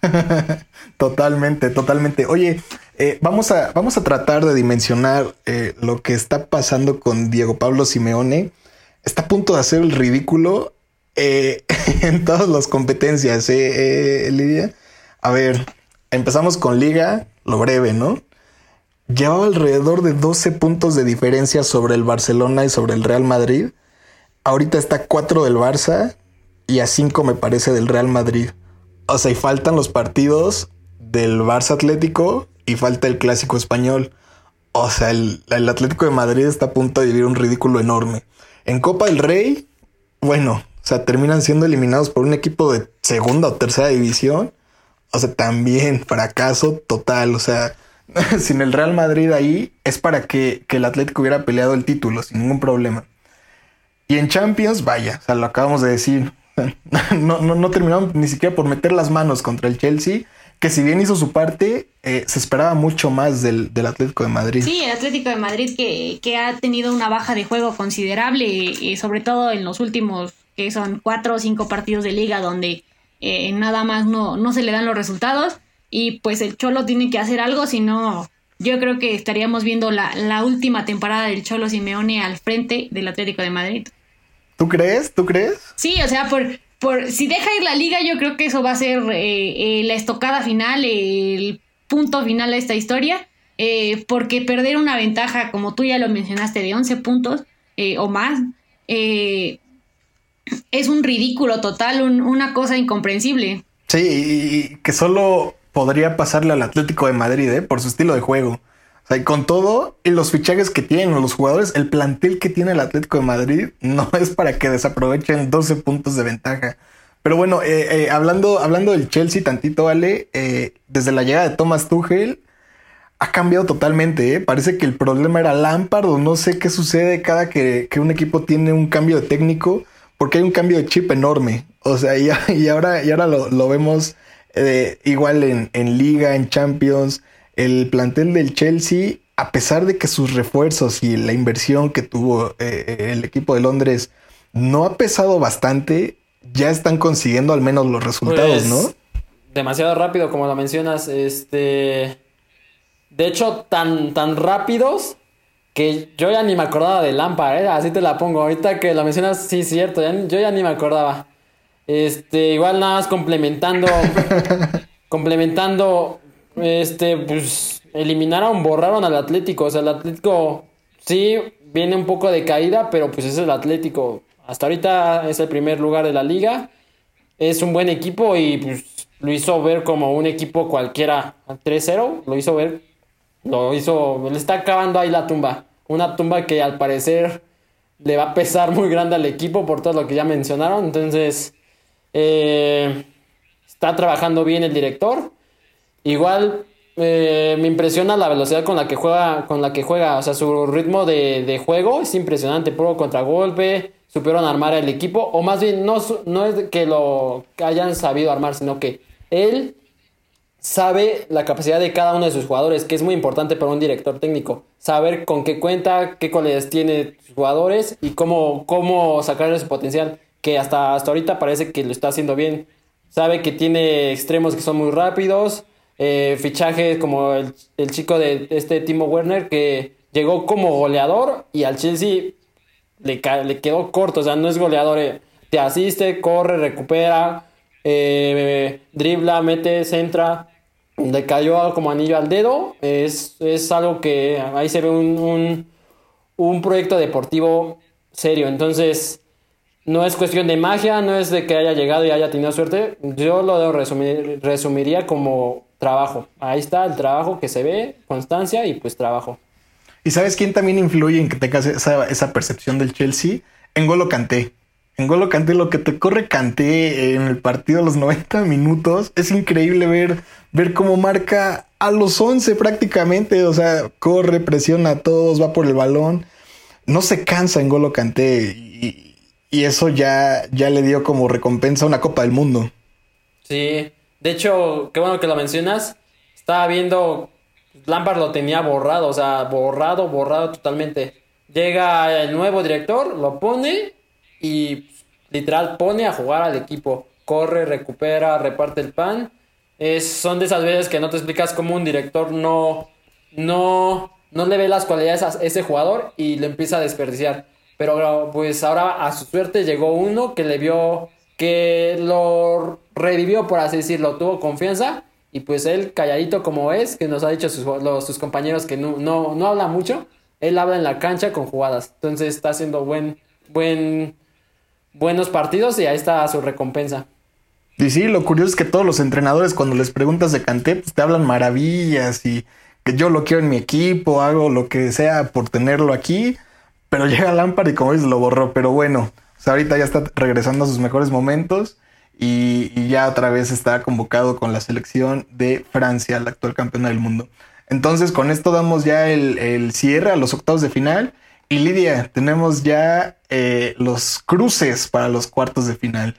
<laughs> totalmente, totalmente. Oye, eh, vamos, a, vamos a tratar de dimensionar lo que está pasando con Diego Pablo Simeone. está a punto de hacer el ridículo eh, <laughs> en todas las competencias, eh, eh, Lidia. A ver, empezamos con Liga, lo breve, ¿no? Llevaba alrededor de 12 puntos de diferencia sobre el Barcelona y sobre el Real Madrid. Ahorita está a 4 del Barça y a 5 me parece del Real Madrid. O sea, y faltan los partidos del Barça Atlético y falta el Clásico Español. O sea, el, el Atlético de Madrid está a punto de vivir un ridículo enorme. En Copa del Rey, bueno, o sea, terminan siendo eliminados por un equipo de segunda o tercera división. O sea, también fracaso total. O sea, <laughs> sin el Real Madrid ahí es para que, que, el Atlético hubiera peleado el título sin ningún problema. Y en Champions, vaya, o sea, lo acabamos de decir. <laughs> No, no, no terminaron ni siquiera por meter las manos contra el Chelsea que si bien hizo su parte, eh, se esperaba mucho más del, del, Atlético de Madrid. Sí, el Atlético de Madrid que, que ha tenido una baja de juego considerable, y sobre todo en los últimos, que son cuatro o cinco partidos de liga donde eh, nada más no, no se le dan los resultados. Y pues el Cholo tiene que hacer algo, si no, yo creo que estaríamos viendo la, la última temporada del Cholo Simeone al frente del Atlético de Madrid. ¿Tú crees? ¿Tú crees? Sí, o sea, por, por, si deja ir la liga, yo creo que eso va a ser eh, eh, la estocada final, el punto final de esta historia. Porque perder una ventaja, como tú ya lo mencionaste, de 11 puntos o más, es un ridículo total, una cosa incomprensible. Sí, y que solo podría pasarle al Atlético de Madrid, por su estilo de juego. O sea, y con todo, los fichajes que tienen los jugadores, el plantel que tiene el Atlético de Madrid <laughs> no es para que desaprovechen 12 puntos de ventaja. Pero bueno, eh, eh, hablando, hablando del Chelsea tantito, Ale, eh, desde la llegada de Thomas Tuchel ha cambiado totalmente. Parece que el problema era Lampard o no sé qué sucede cada que, un equipo tiene un cambio de técnico, porque hay un cambio de chip enorme. O sea, y, <laughs> ahora, lo, vemos igual en, en Liga, en Champions el plantel del Chelsea, a pesar de que sus refuerzos y la inversión que tuvo eh, el equipo de Londres no ha pesado bastante, ya están consiguiendo al menos los resultados, pues, ¿no? Demasiado rápido, como lo mencionas. Este. De hecho, tan, tan rápidos que yo ya ni me acordaba de Lampard, ¿eh? así te la pongo. Ahorita que lo mencionas, sí, cierto, yo ya ni me acordaba. Este, igual nada más complementando. <laughs> complementando este, pues eliminaron, borraron al Atlético. O sea, el Atlético sí viene un poco de caída, pero pues es el Atlético. Hasta ahorita es el primer lugar de la liga. Es un buen equipo y pues lo hizo ver como un equipo cualquiera. 3-0, lo hizo ver. Lo hizo. Le está acabando ahí la tumba. Una tumba que al parecer le va a pesar muy grande al equipo por todo lo que ya mencionaron. Entonces, eh, está trabajando bien el director. Igual eh, me impresiona la velocidad con la que juega, con la que juega, o sea, su ritmo de, juego es impresionante, puro contragolpe, supieron armar el equipo, o más bien no, no es que lo hayan sabido armar, sino que él sabe la capacidad de cada uno de sus jugadores, que es muy importante para un director técnico, saber con qué cuenta, qué cualidades tiene sus jugadores y cómo, cómo sacarle su potencial, que hasta, hasta ahorita parece que lo está haciendo bien. Sabe que tiene extremos que son muy rápidos, eh, fichajes como el, chico de este Timo Werner que llegó como goleador y al Chelsea le, le quedó corto, o sea, no es goleador, eh, te asiste, corre, recupera, eh, dribla, mete, centra, le cayó como anillo al dedo, es, algo que ahí se ve un, un proyecto deportivo serio, entonces no es cuestión de magia, no es de que haya llegado y haya tenido suerte. Yo lo resumir, resumiría como trabajo. Ahí está el trabajo que se ve, constancia y pues trabajo. ¿Y sabes quién también influye en que tengas esa, esa percepción del Chelsea? En Golo Canté. En Golo Canté, lo que te corre Canté en el partido a los 90 minutos, es increíble ver, ver cómo marca a los 11 prácticamente. O sea, corre, presiona a todos, va por el balón. No se cansa en Golo Canté y, y eso ya, ya le dio como recompensa una Copa del Mundo. Sí, de hecho, qué bueno que lo mencionas. Estaba viendo, Lampard lo tenía borrado, o sea, borrado, borrado totalmente. Llega el nuevo director, lo pone y literal pone a jugar al equipo. Corre, recupera, reparte el pan. Es, son de esas veces que no te explicas cómo un director no, no, no le ve las cualidades a ese jugador y lo empieza a desperdiciar. pero pues ahora a su suerte llegó uno que le vio, que lo revivió, por así decirlo, tuvo confianza y pues él, calladito como es, que nos ha dicho sus, sus compañeros que no, no, no habla mucho, él habla en la cancha con jugadas. Entonces está haciendo buen, buen, buenos partidos y ahí está su recompensa. Y sí, lo curioso es que todos los entrenadores cuando les preguntas de Canté, pues te hablan maravillas y que yo lo quiero en mi equipo, hago lo que sea por tenerlo aquí, pero <laughs> llega Lampard y como dices lo borró, pero bueno, ahorita ya está regresando a sus mejores momentos y, ya otra vez está convocado con la selección de Francia, la actual campeona del mundo. Entonces con esto damos ya el, cierre a los octavos de final y Lidia, tenemos ya eh, los cruces para los cuartos de final.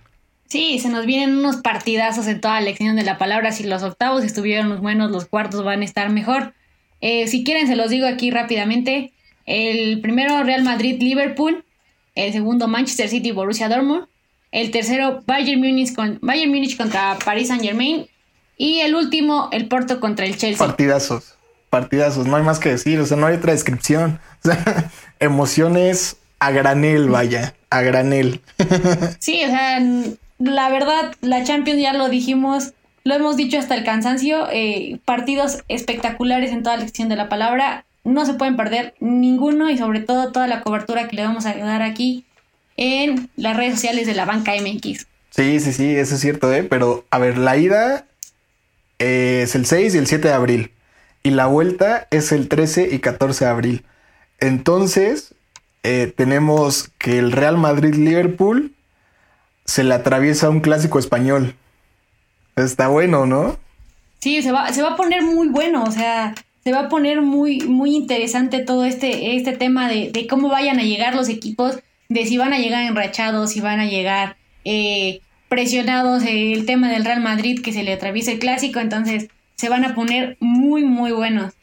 Sí, se nos vienen unos partidazos en toda la lección de la palabra. Si los octavos estuvieron buenos, los cuartos van a estar mejor. Eh, si quieren, se los digo aquí rápidamente. El primero, Real Madrid-Liverpool. El segundo, Manchester City-Borussia Dortmund. El tercero, Bayern Munich, con, Bayern Munich contra Paris Saint-Germain. Y el último, el Porto contra el Chelsea. Partidazos, partidazos, no hay más que decir, o sea, no hay otra descripción. <laughs> O sea, emociones a granel, vaya, a granel. <laughs> sí, o sea, la verdad, la Champions ya lo dijimos, lo hemos dicho hasta el cansancio, eh, partidos espectaculares en toda la extensión de la palabra, no se pueden perder ninguno y sobre todo toda la cobertura que le vamos a dar aquí en las redes sociales de la banca MX. Sí, sí, sí, eso es cierto, ¿eh? Pero a ver, la ida es el 6 y el 7 de abril y la vuelta es el 13 y 14 de abril. Entonces, eh, tenemos que el Real Madrid-Liverpool se le atraviesa un clásico español. Está bueno, ¿no? Sí, se va, se va a poner muy bueno, o sea, se va a poner muy, muy interesante todo este, este tema de, cómo vayan a llegar los equipos, de si van a llegar enrachados, si van a llegar eh, presionados, el tema del Real Madrid que se le atraviesa el clásico, entonces se van a poner muy, muy buenos.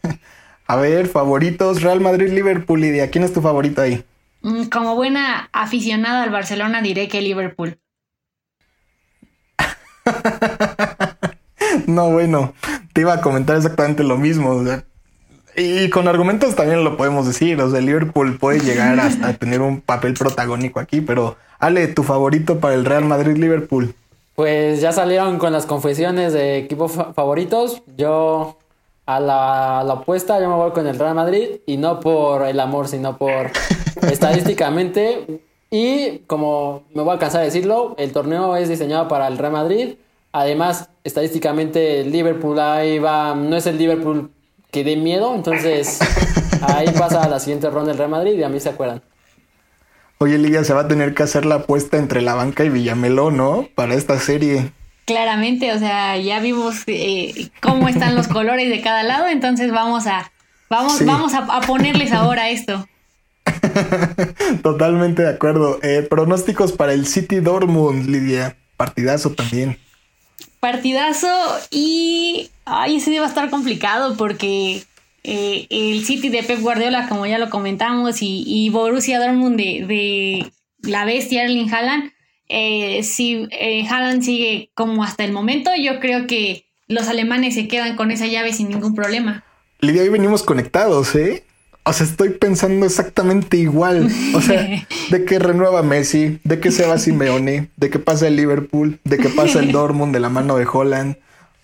<laughs> a ver, favoritos, Real Madrid-Liverpool, Lidia, ¿quién es tu favorito ahí? Mm, como buena aficionada al Barcelona diré que Liverpool. <laughs> no, bueno, te iba a comentar exactamente lo mismo. y con argumentos también lo podemos decir. O sea, Liverpool puede llegar hasta tener un papel protagónico aquí, pero Ale, tu favorito para el Real Madrid-Liverpool. Pues ya salieron con las confesiones de equipos favoritos. Yo a la, a la, opuesta, yo me voy con el Real Madrid y no por el amor, sino por <laughs> estadísticamente. Y como me voy a cansar de decirlo, el torneo es diseñado para el Real Madrid. Además, estadísticamente, el Liverpool ahí va, no es el Liverpool que dé miedo, entonces <laughs> ahí pasa a la siguiente ronda el Real Madrid y a mí se acuerdan. Oye, Liga, se va a tener que hacer la apuesta entre la banca y Villamelo, ¿no? Para esta serie. Claramente, o sea, ya vimos eh, cómo están los <laughs> colores de cada lado, entonces vamos a, vamos, vamos a, ponerles ahora <laughs> esto. Totalmente de acuerdo. Eh, pronósticos para el City Dortmund, Lidia. Partidazo también. Partidazo y. Ay, ese va a estar complicado porque eh, el City de Pep Guardiola, como ya lo comentamos, y, y Borussia Dortmund de, de la bestia Erling Haaland eh, si eh, Haaland sigue como hasta el momento, yo creo que los alemanes se quedan con esa llave sin ningún problema. Lidia, hoy venimos conectados, ¿eh? O sea, estoy pensando exactamente igual. O sea, <laughs> de que renueva Messi, de que se va Simeone, de que pasa el Liverpool, de que pasa el <laughs> Dortmund de la mano de Holland.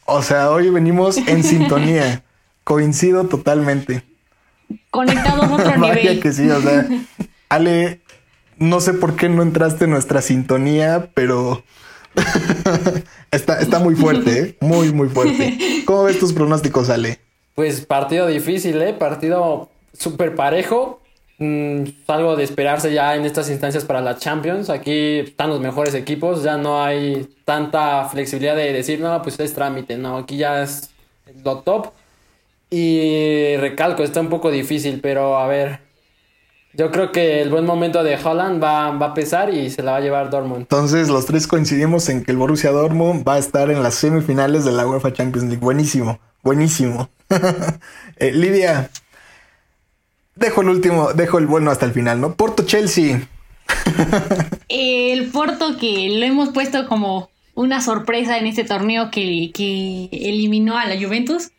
O sea, hoy venimos en sintonía. Coincido totalmente. Conectados a otro <laughs> nivel. que sí, o sea, <laughs> Ale, no sé por qué no entraste en nuestra sintonía, pero <laughs> está, está muy fuerte, ¿eh? muy, muy fuerte. ¿Cómo ves tus pronósticos, Ale? Pues partido difícil, ¿eh? Partido súper parejo. Mm, algo de esperarse ya en estas instancias para la Champions. Aquí están los mejores equipos, ya no hay tanta flexibilidad de decir, no, pues es trámite, no, aquí ya es lo top. Y recalco, está un poco difícil, pero a ver, yo creo que el buen momento de Holland va, a pesar y se la va a llevar Dortmund. Entonces, los tres coincidimos en que el Borussia Dortmund va a estar en las semifinales de la UEFA Champions League. Buenísimo, buenísimo. <laughs> Eh, Lidia, dejo el último, dejo el bueno hasta el final, ¿no? Porto Chelsea. <laughs> el Porto que lo hemos puesto como una sorpresa en este torneo que, que eliminó a la Juventus.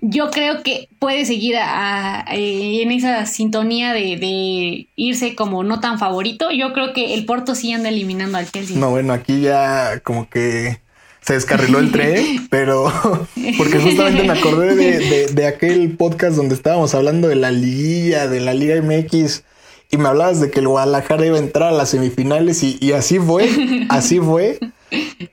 Yo creo que puede seguir en esa sintonía de, irse como no tan favorito. Yo creo que el Porto sí anda eliminando al Chelsea. No, bueno, aquí ya como que se descarriló el tren, <laughs> pero <laughs> porque justamente me acordé de, aquel podcast donde estábamos hablando de la liguilla, de la Liga MX, y me hablabas de que el Guadalajara iba a entrar a las semifinales y, así fue, así fue. <laughs>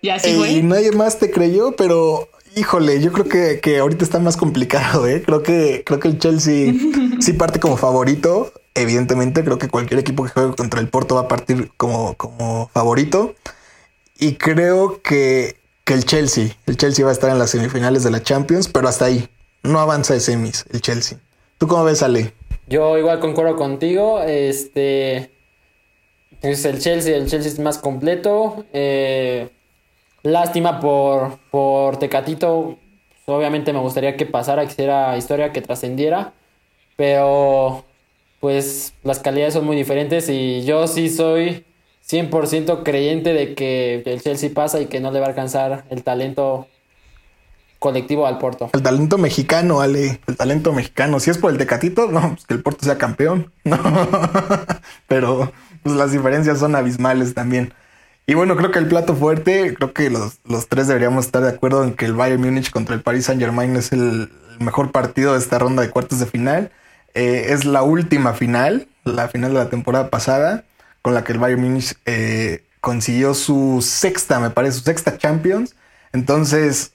Y así fue. Y nadie más te creyó, pero híjole, yo creo que, que ahorita está más complicado, ¿eh? Creo que, creo que el Chelsea <laughs> sí parte como favorito. Evidentemente, creo que cualquier equipo que juegue contra el Porto va a partir como, como favorito. Y creo que, que el Chelsea, el Chelsea va a estar en las semifinales de la Champions, pero hasta ahí. No avanza de semis el Chelsea. ¿Tú cómo ves, Ale? Yo igual concuerdo contigo. Este. Es el Chelsea, el Chelsea es más completo. Eh, lástima por, por Tecatito. Obviamente me gustaría que pasara, que hiciera historia, que trascendiera. Pero pues las calidades son muy diferentes y yo sí soy 100% creyente de que el Chelsea pasa y que no le va a alcanzar el talento colectivo al Porto. El talento mexicano, Ale, el talento mexicano. Si es por el Tecatito, no, pues que el Porto sea campeón. <laughs> No. Pero pues las diferencias son abismales también. Y bueno, creo que el plato fuerte, creo que los, los tres deberíamos estar de acuerdo en que el Bayern Múnich contra el Paris Saint Germain es el, mejor partido de esta ronda de cuartos de final. Eh, es la última final, la final de la temporada pasada, con la que el Bayern Múnich eh, consiguió su sexta, me parece, su sexta Champions. Entonces,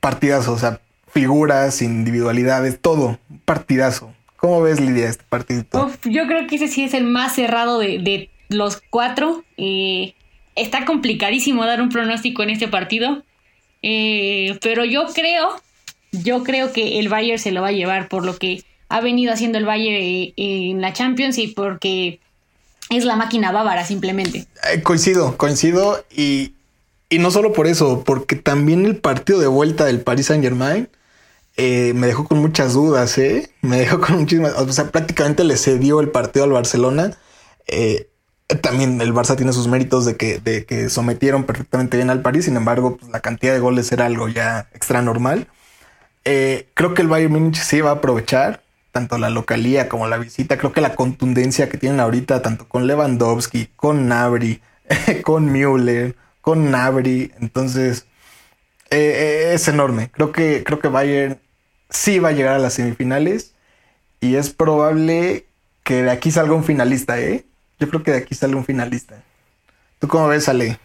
partidazo, o sea, figuras, individualidades, todo, partidazo. ¿Cómo ves, Lidia, este partido? yo creo que ese sí es el más cerrado de, los cuatro. Eh, está complicadísimo dar un pronóstico en este partido. Eh, pero yo creo, yo creo que el Bayern se lo va a llevar por lo que ha venido haciendo el Bayern eh, en la Champions y porque es la máquina bávara simplemente. coincido, coincido y, y no solo por eso, porque también el partido de vuelta del Paris Saint Germain eh, me dejó con muchas dudas, ¿eh? Me dejó con muchísimas, o sea, prácticamente le cedió el partido al Barcelona. Eh, también el Barça tiene sus méritos de que, de que sometieron perfectamente bien al París, sin embargo, pues, la cantidad de goles era algo ya extra normal. Eh, creo que el Bayern Múnich sí va a aprovechar tanto la localía como la visita. Creo que la contundencia que tienen ahorita, tanto con Lewandowski, con Nabri, <laughs> con Müller, con Nabri. Entonces, eh, eh, es enorme. Creo que, creo que Bayern sí va a llegar a las semifinales y es probable que de aquí salga un finalista, ¿eh? Yo creo que de aquí sale un finalista. ¿Tú cómo ves, Ale?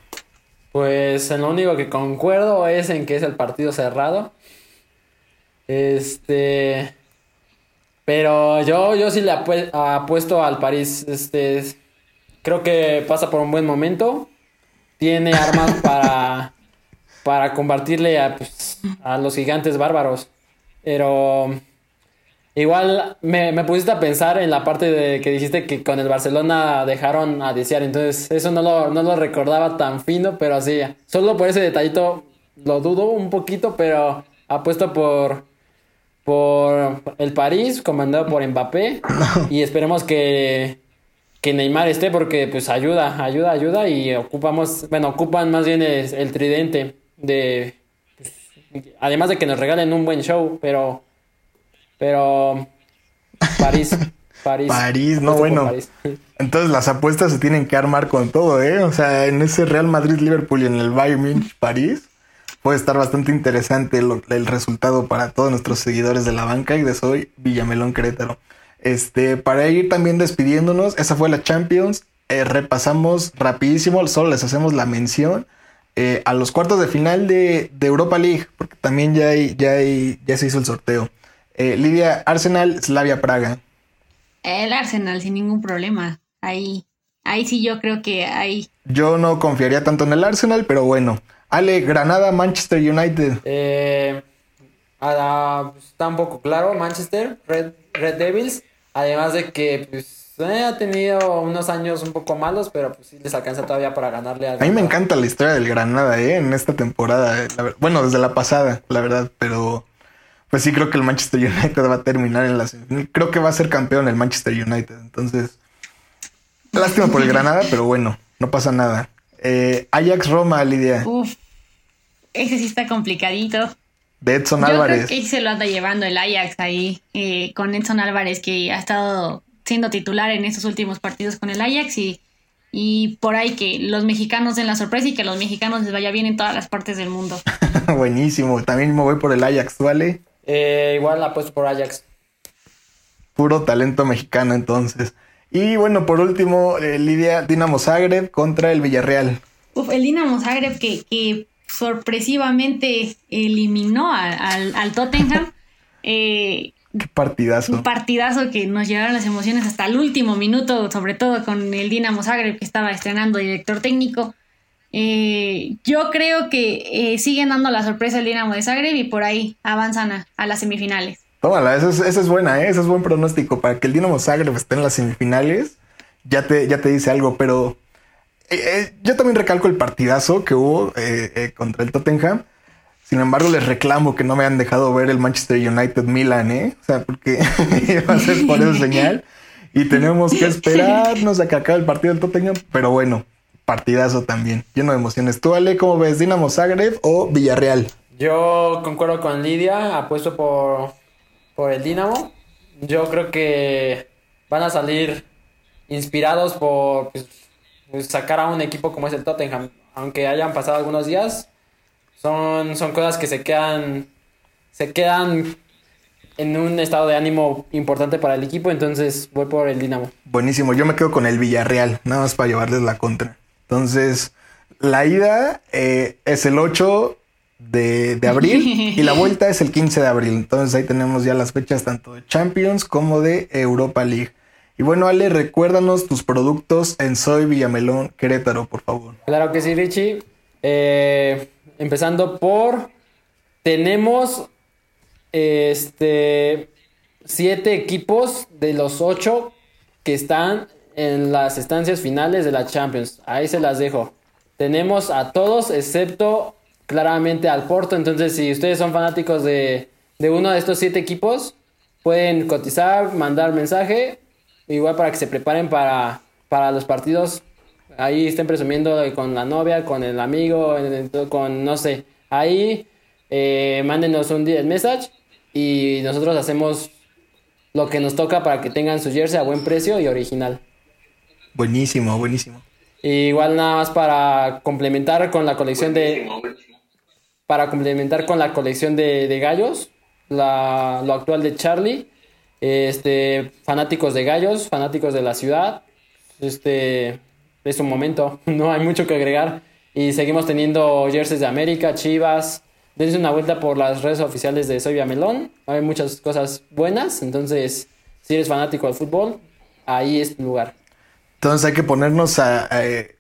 Pues en lo único que concuerdo es en que es el partido cerrado. Este. Pero yo, yo sí le apuesto al París. Este. Creo que pasa por un buen momento tiene armas <laughs> para, para combatirle pues, a los gigantes bárbaros. Pero igual me, me, pusiste a pensar en la parte de que dijiste que con el Barcelona dejaron a desear. Entonces eso no lo, no lo recordaba tan fino, pero así. Solo por ese detallito lo dudo un poquito, pero apuesto por, por el París, comandado por Mbappé. <laughs> Y esperemos que que Neymar esté porque pues ayuda, ayuda, ayuda y ocupamos, bueno, ocupan más bien el, tridente de pues, además de que nos regalen un buen show, pero pero París, <laughs> París. París, no bueno. Entonces las apuestas se tienen que armar con todo, ¿eh? O sea, en ese Real Madrid Liverpool y en el Bayern Munich París puede estar bastante interesante el resultado para todos nuestros seguidores de la banca y de Soy Villamelón Querétaro. Este, para ir también despidiéndonos, esa fue la Champions. Eh, repasamos rapidísimo, solo les hacemos la mención eh, a los cuartos de final de, Europa League, porque también ya, ya, ya se hizo el sorteo. Eh, Lidia, Arsenal, Slavia Praga. El Arsenal, sin ningún problema. Ahí, ahí sí yo creo que hay. Yo no confiaría tanto en el Arsenal, pero bueno. Ale, Granada, Manchester United. Eh, está un poco claro, Manchester, Red, Red Devils. Además de que, pues, eh, ha tenido unos años un poco malos, pero pues sí les alcanza todavía para ganarle a... A mí me encanta la historia del Granada, ¿eh? En esta temporada. Eh, bueno, desde la pasada, la verdad, pero... Pues sí, creo que el Manchester United va a terminar en la... Creo que va a ser campeón el Manchester United. Entonces, lástima por el Granada, pero bueno, no pasa nada. Eh, Ajax Roma, Lidia. Uf, ese sí está complicadito. de Edson Yo Álvarez. Creo que se lo anda llevando el Ajax ahí eh, con Edson Álvarez, que ha estado siendo titular en estos últimos partidos con el Ajax y, y por ahí que los mexicanos den la sorpresa y que los mexicanos les vaya bien en todas las partes del mundo. <laughs> Buenísimo. También me voy por el Ajax, ¿vale? Eh, igual apuesto por Ajax. Puro talento mexicano entonces. Y bueno, por último, eh, Lidia Dinamo Zagreb contra el Villarreal. Uf, el Dinamo Zagreb que, que sorpresivamente eliminó a- al, al Tottenham. Eh, Qué partidazo. un partidazo que nos llevaron las emociones hasta el último minuto, sobre todo con el Dinamo Zagreb que estaba estrenando director técnico. Eh, yo creo que eh, siguen dando la sorpresa el Dinamo de Zagreb y por ahí avanzan a, a las semifinales. Tómala, esa es, esa es buena, ¿eh? ese es buen pronóstico. Para que el Dinamo Zagreb esté en las semifinales, ya te, ya te dice algo, pero eh, eh, yo también recalco el partidazo que hubo contra el Tottenham. Sin embargo, les reclamo que no me han dejado ver el Manchester United Milan, ¿eh? O sea, porque <laughs> va a ser por esa señal. Y tenemos que <laughs> esperarnos a que acabe el partido del Tottenham. Pero bueno, partidazo también, lleno de emociones. ¿Tú, Ale, cómo ves? ¿Dinamo Zagreb o Villarreal? Yo concuerdo con Lidia, apuesto por, por el Dinamo. Yo creo que van a salir inspirados por pues, pues, sacar a un equipo como es el Tottenham. Aunque hayan pasado algunos días, son, son cosas que se quedan, se quedan en un estado de ánimo importante para el equipo. Entonces voy por el Dinamo. Buenísimo, yo me quedo con el Villarreal, nada más para llevarles la contra. Entonces, la ida eh, es el 8 de, abril y la vuelta es el 15 de abril. Entonces ahí tenemos ya las fechas tanto de Champions como de Europa League. Y bueno, Ale, recuérdanos tus productos en Soy Villamelón Querétaro, por favor. Claro que sí, Richie. Eh, empezando por. Tenemos. Este. Siete equipos de los ocho que están en las estancias finales de la Champions. Ahí se las dejo. Tenemos a todos excepto claramente al Porto. Entonces, si ustedes son fanáticos de, de uno de estos siete equipos, pueden cotizar, mandar mensaje. Igual para que se preparen para, para los partidos ahí estén presumiendo con la novia, con el amigo, con no sé. Ahí eh, mándenos un direct message y nosotros hacemos lo que nos toca para que tengan su jersey a buen precio y original. Buenísimo, buenísimo. Y igual nada más para complementar con la colección de para complementar con la colección de, de gallos, la- lo actual de Charlie, este fanáticos de gallos, fanáticos de la ciudad, este es un momento, <laughs> no hay mucho que agregar y seguimos teniendo jerseys de América, Chivas. Dense una vuelta por las redes oficiales de Soy Melón. Hay muchas cosas buenas, entonces si eres fanático del fútbol, ahí es tu lugar. Entonces hay que ponernos a- a, eh,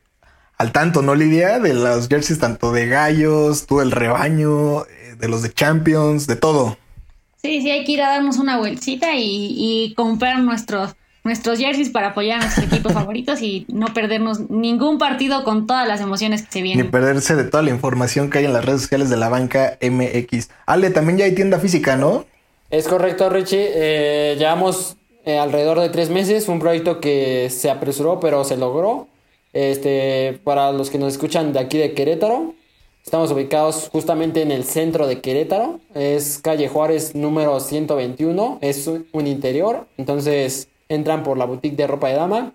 al tanto, ¿no, Lidia? De los jerseys tanto de gallos, tú del rebaño, eh, de los de Champions, de todo. Sí, sí, hay que ir a darnos una vueltita y, y comprar nuestros, nuestros jerseys para apoyar a nuestros equipos <laughs> favoritos y no perdernos ningún partido con todas las emociones que se Ni vienen. perderse de toda la información que hay en las redes sociales de la banca MX. Ale, también ya hay tienda física, ¿no? Es correcto, Richie. Eh, llevamos eh, alrededor de tres meses. Un proyecto que se apresuró, pero se logró. Este, para los que nos escuchan de aquí de Querétaro, estamos ubicados justamente en el centro de Querétaro. Es calle Juárez número 121. Es un un interior. Entonces entran por la boutique de ropa de dama.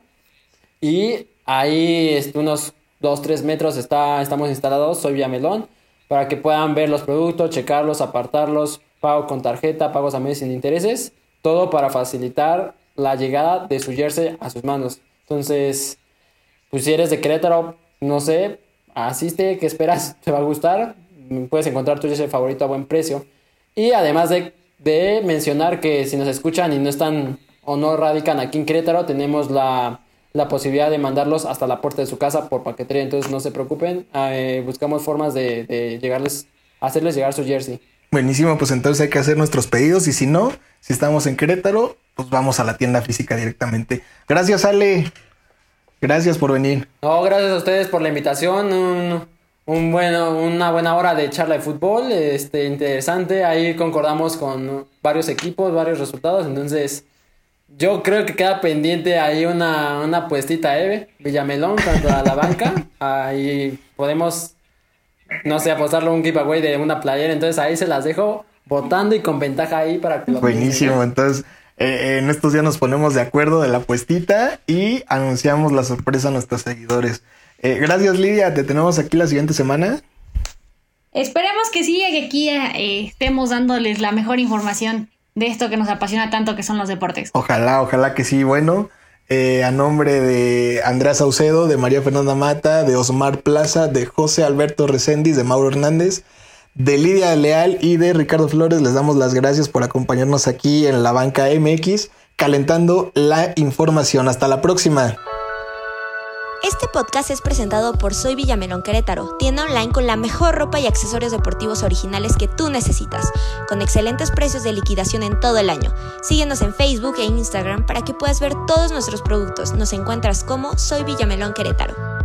Y ahí, este, unos 2-3 metros, está, estamos instalados, soy Villamelón, para que puedan ver los productos, checarlos, apartarlos, pago con tarjeta, pagos a meses sin intereses, todo para facilitar la llegada de su jersey a sus manos. Entonces, pues si eres de Querétaro, no sé, asiste, ¿qué esperas? <laughs> ¿Te va a gustar? Puedes encontrar tu jersey favorito a buen precio. Y además de, mencionar que si nos escuchan y no están o no radican aquí en Querétaro, tenemos la, posibilidad de mandarlos hasta la puerta de su casa por paquetería. Entonces no se preocupen, eh, buscamos formas de, de llegarles, hacerles llegar su jersey. Buenísimo, pues entonces hay que hacer nuestros pedidos y si no, si estamos en Querétaro, pues vamos a la tienda física directamente. Gracias, Ale. Gracias por venir. No, gracias a ustedes por la invitación. Un, un bueno, una buena hora de charla de fútbol. Este, interesante. Ahí concordamos con varios equipos, varios resultados. Entonces, yo creo que queda pendiente ahí una, una puestita, ¿eh? Villamelón, tanto a la banca. <laughs> Ahí podemos no sé, apostarlo un giveaway de una playera. Entonces ahí se las dejo votando y con ventaja ahí para que lo Buenísimo, entonces eh, en estos días nos ponemos de acuerdo de la puestita y anunciamos la sorpresa a nuestros seguidores. Eh, gracias Lidia, te tenemos aquí la siguiente semana. Esperemos que sí, que aquí eh, estemos dándoles la mejor información de esto que nos apasiona tanto que son los deportes. Ojalá, ojalá que sí. Bueno, a nombre de Andrea Saucedo, de María Fernanda Mata, de Osmar Plaza, de José Alberto Recendis, de Mauro Hernández de Lidia Leal y de Ricardo Flores. Les damos las gracias por acompañarnos aquí en la banca MX, calentando la información. Hasta la próxima. Este podcast es presentado por Soy Villamelón Querétaro, tienda online con la mejor ropa y accesorios deportivos originales que tú necesitas, con excelentes precios de liquidación en todo el año. Síguenos en Facebook e Instagram para que puedas ver todos nuestros productos. Nos encuentras como Soy Villamelón Querétaro.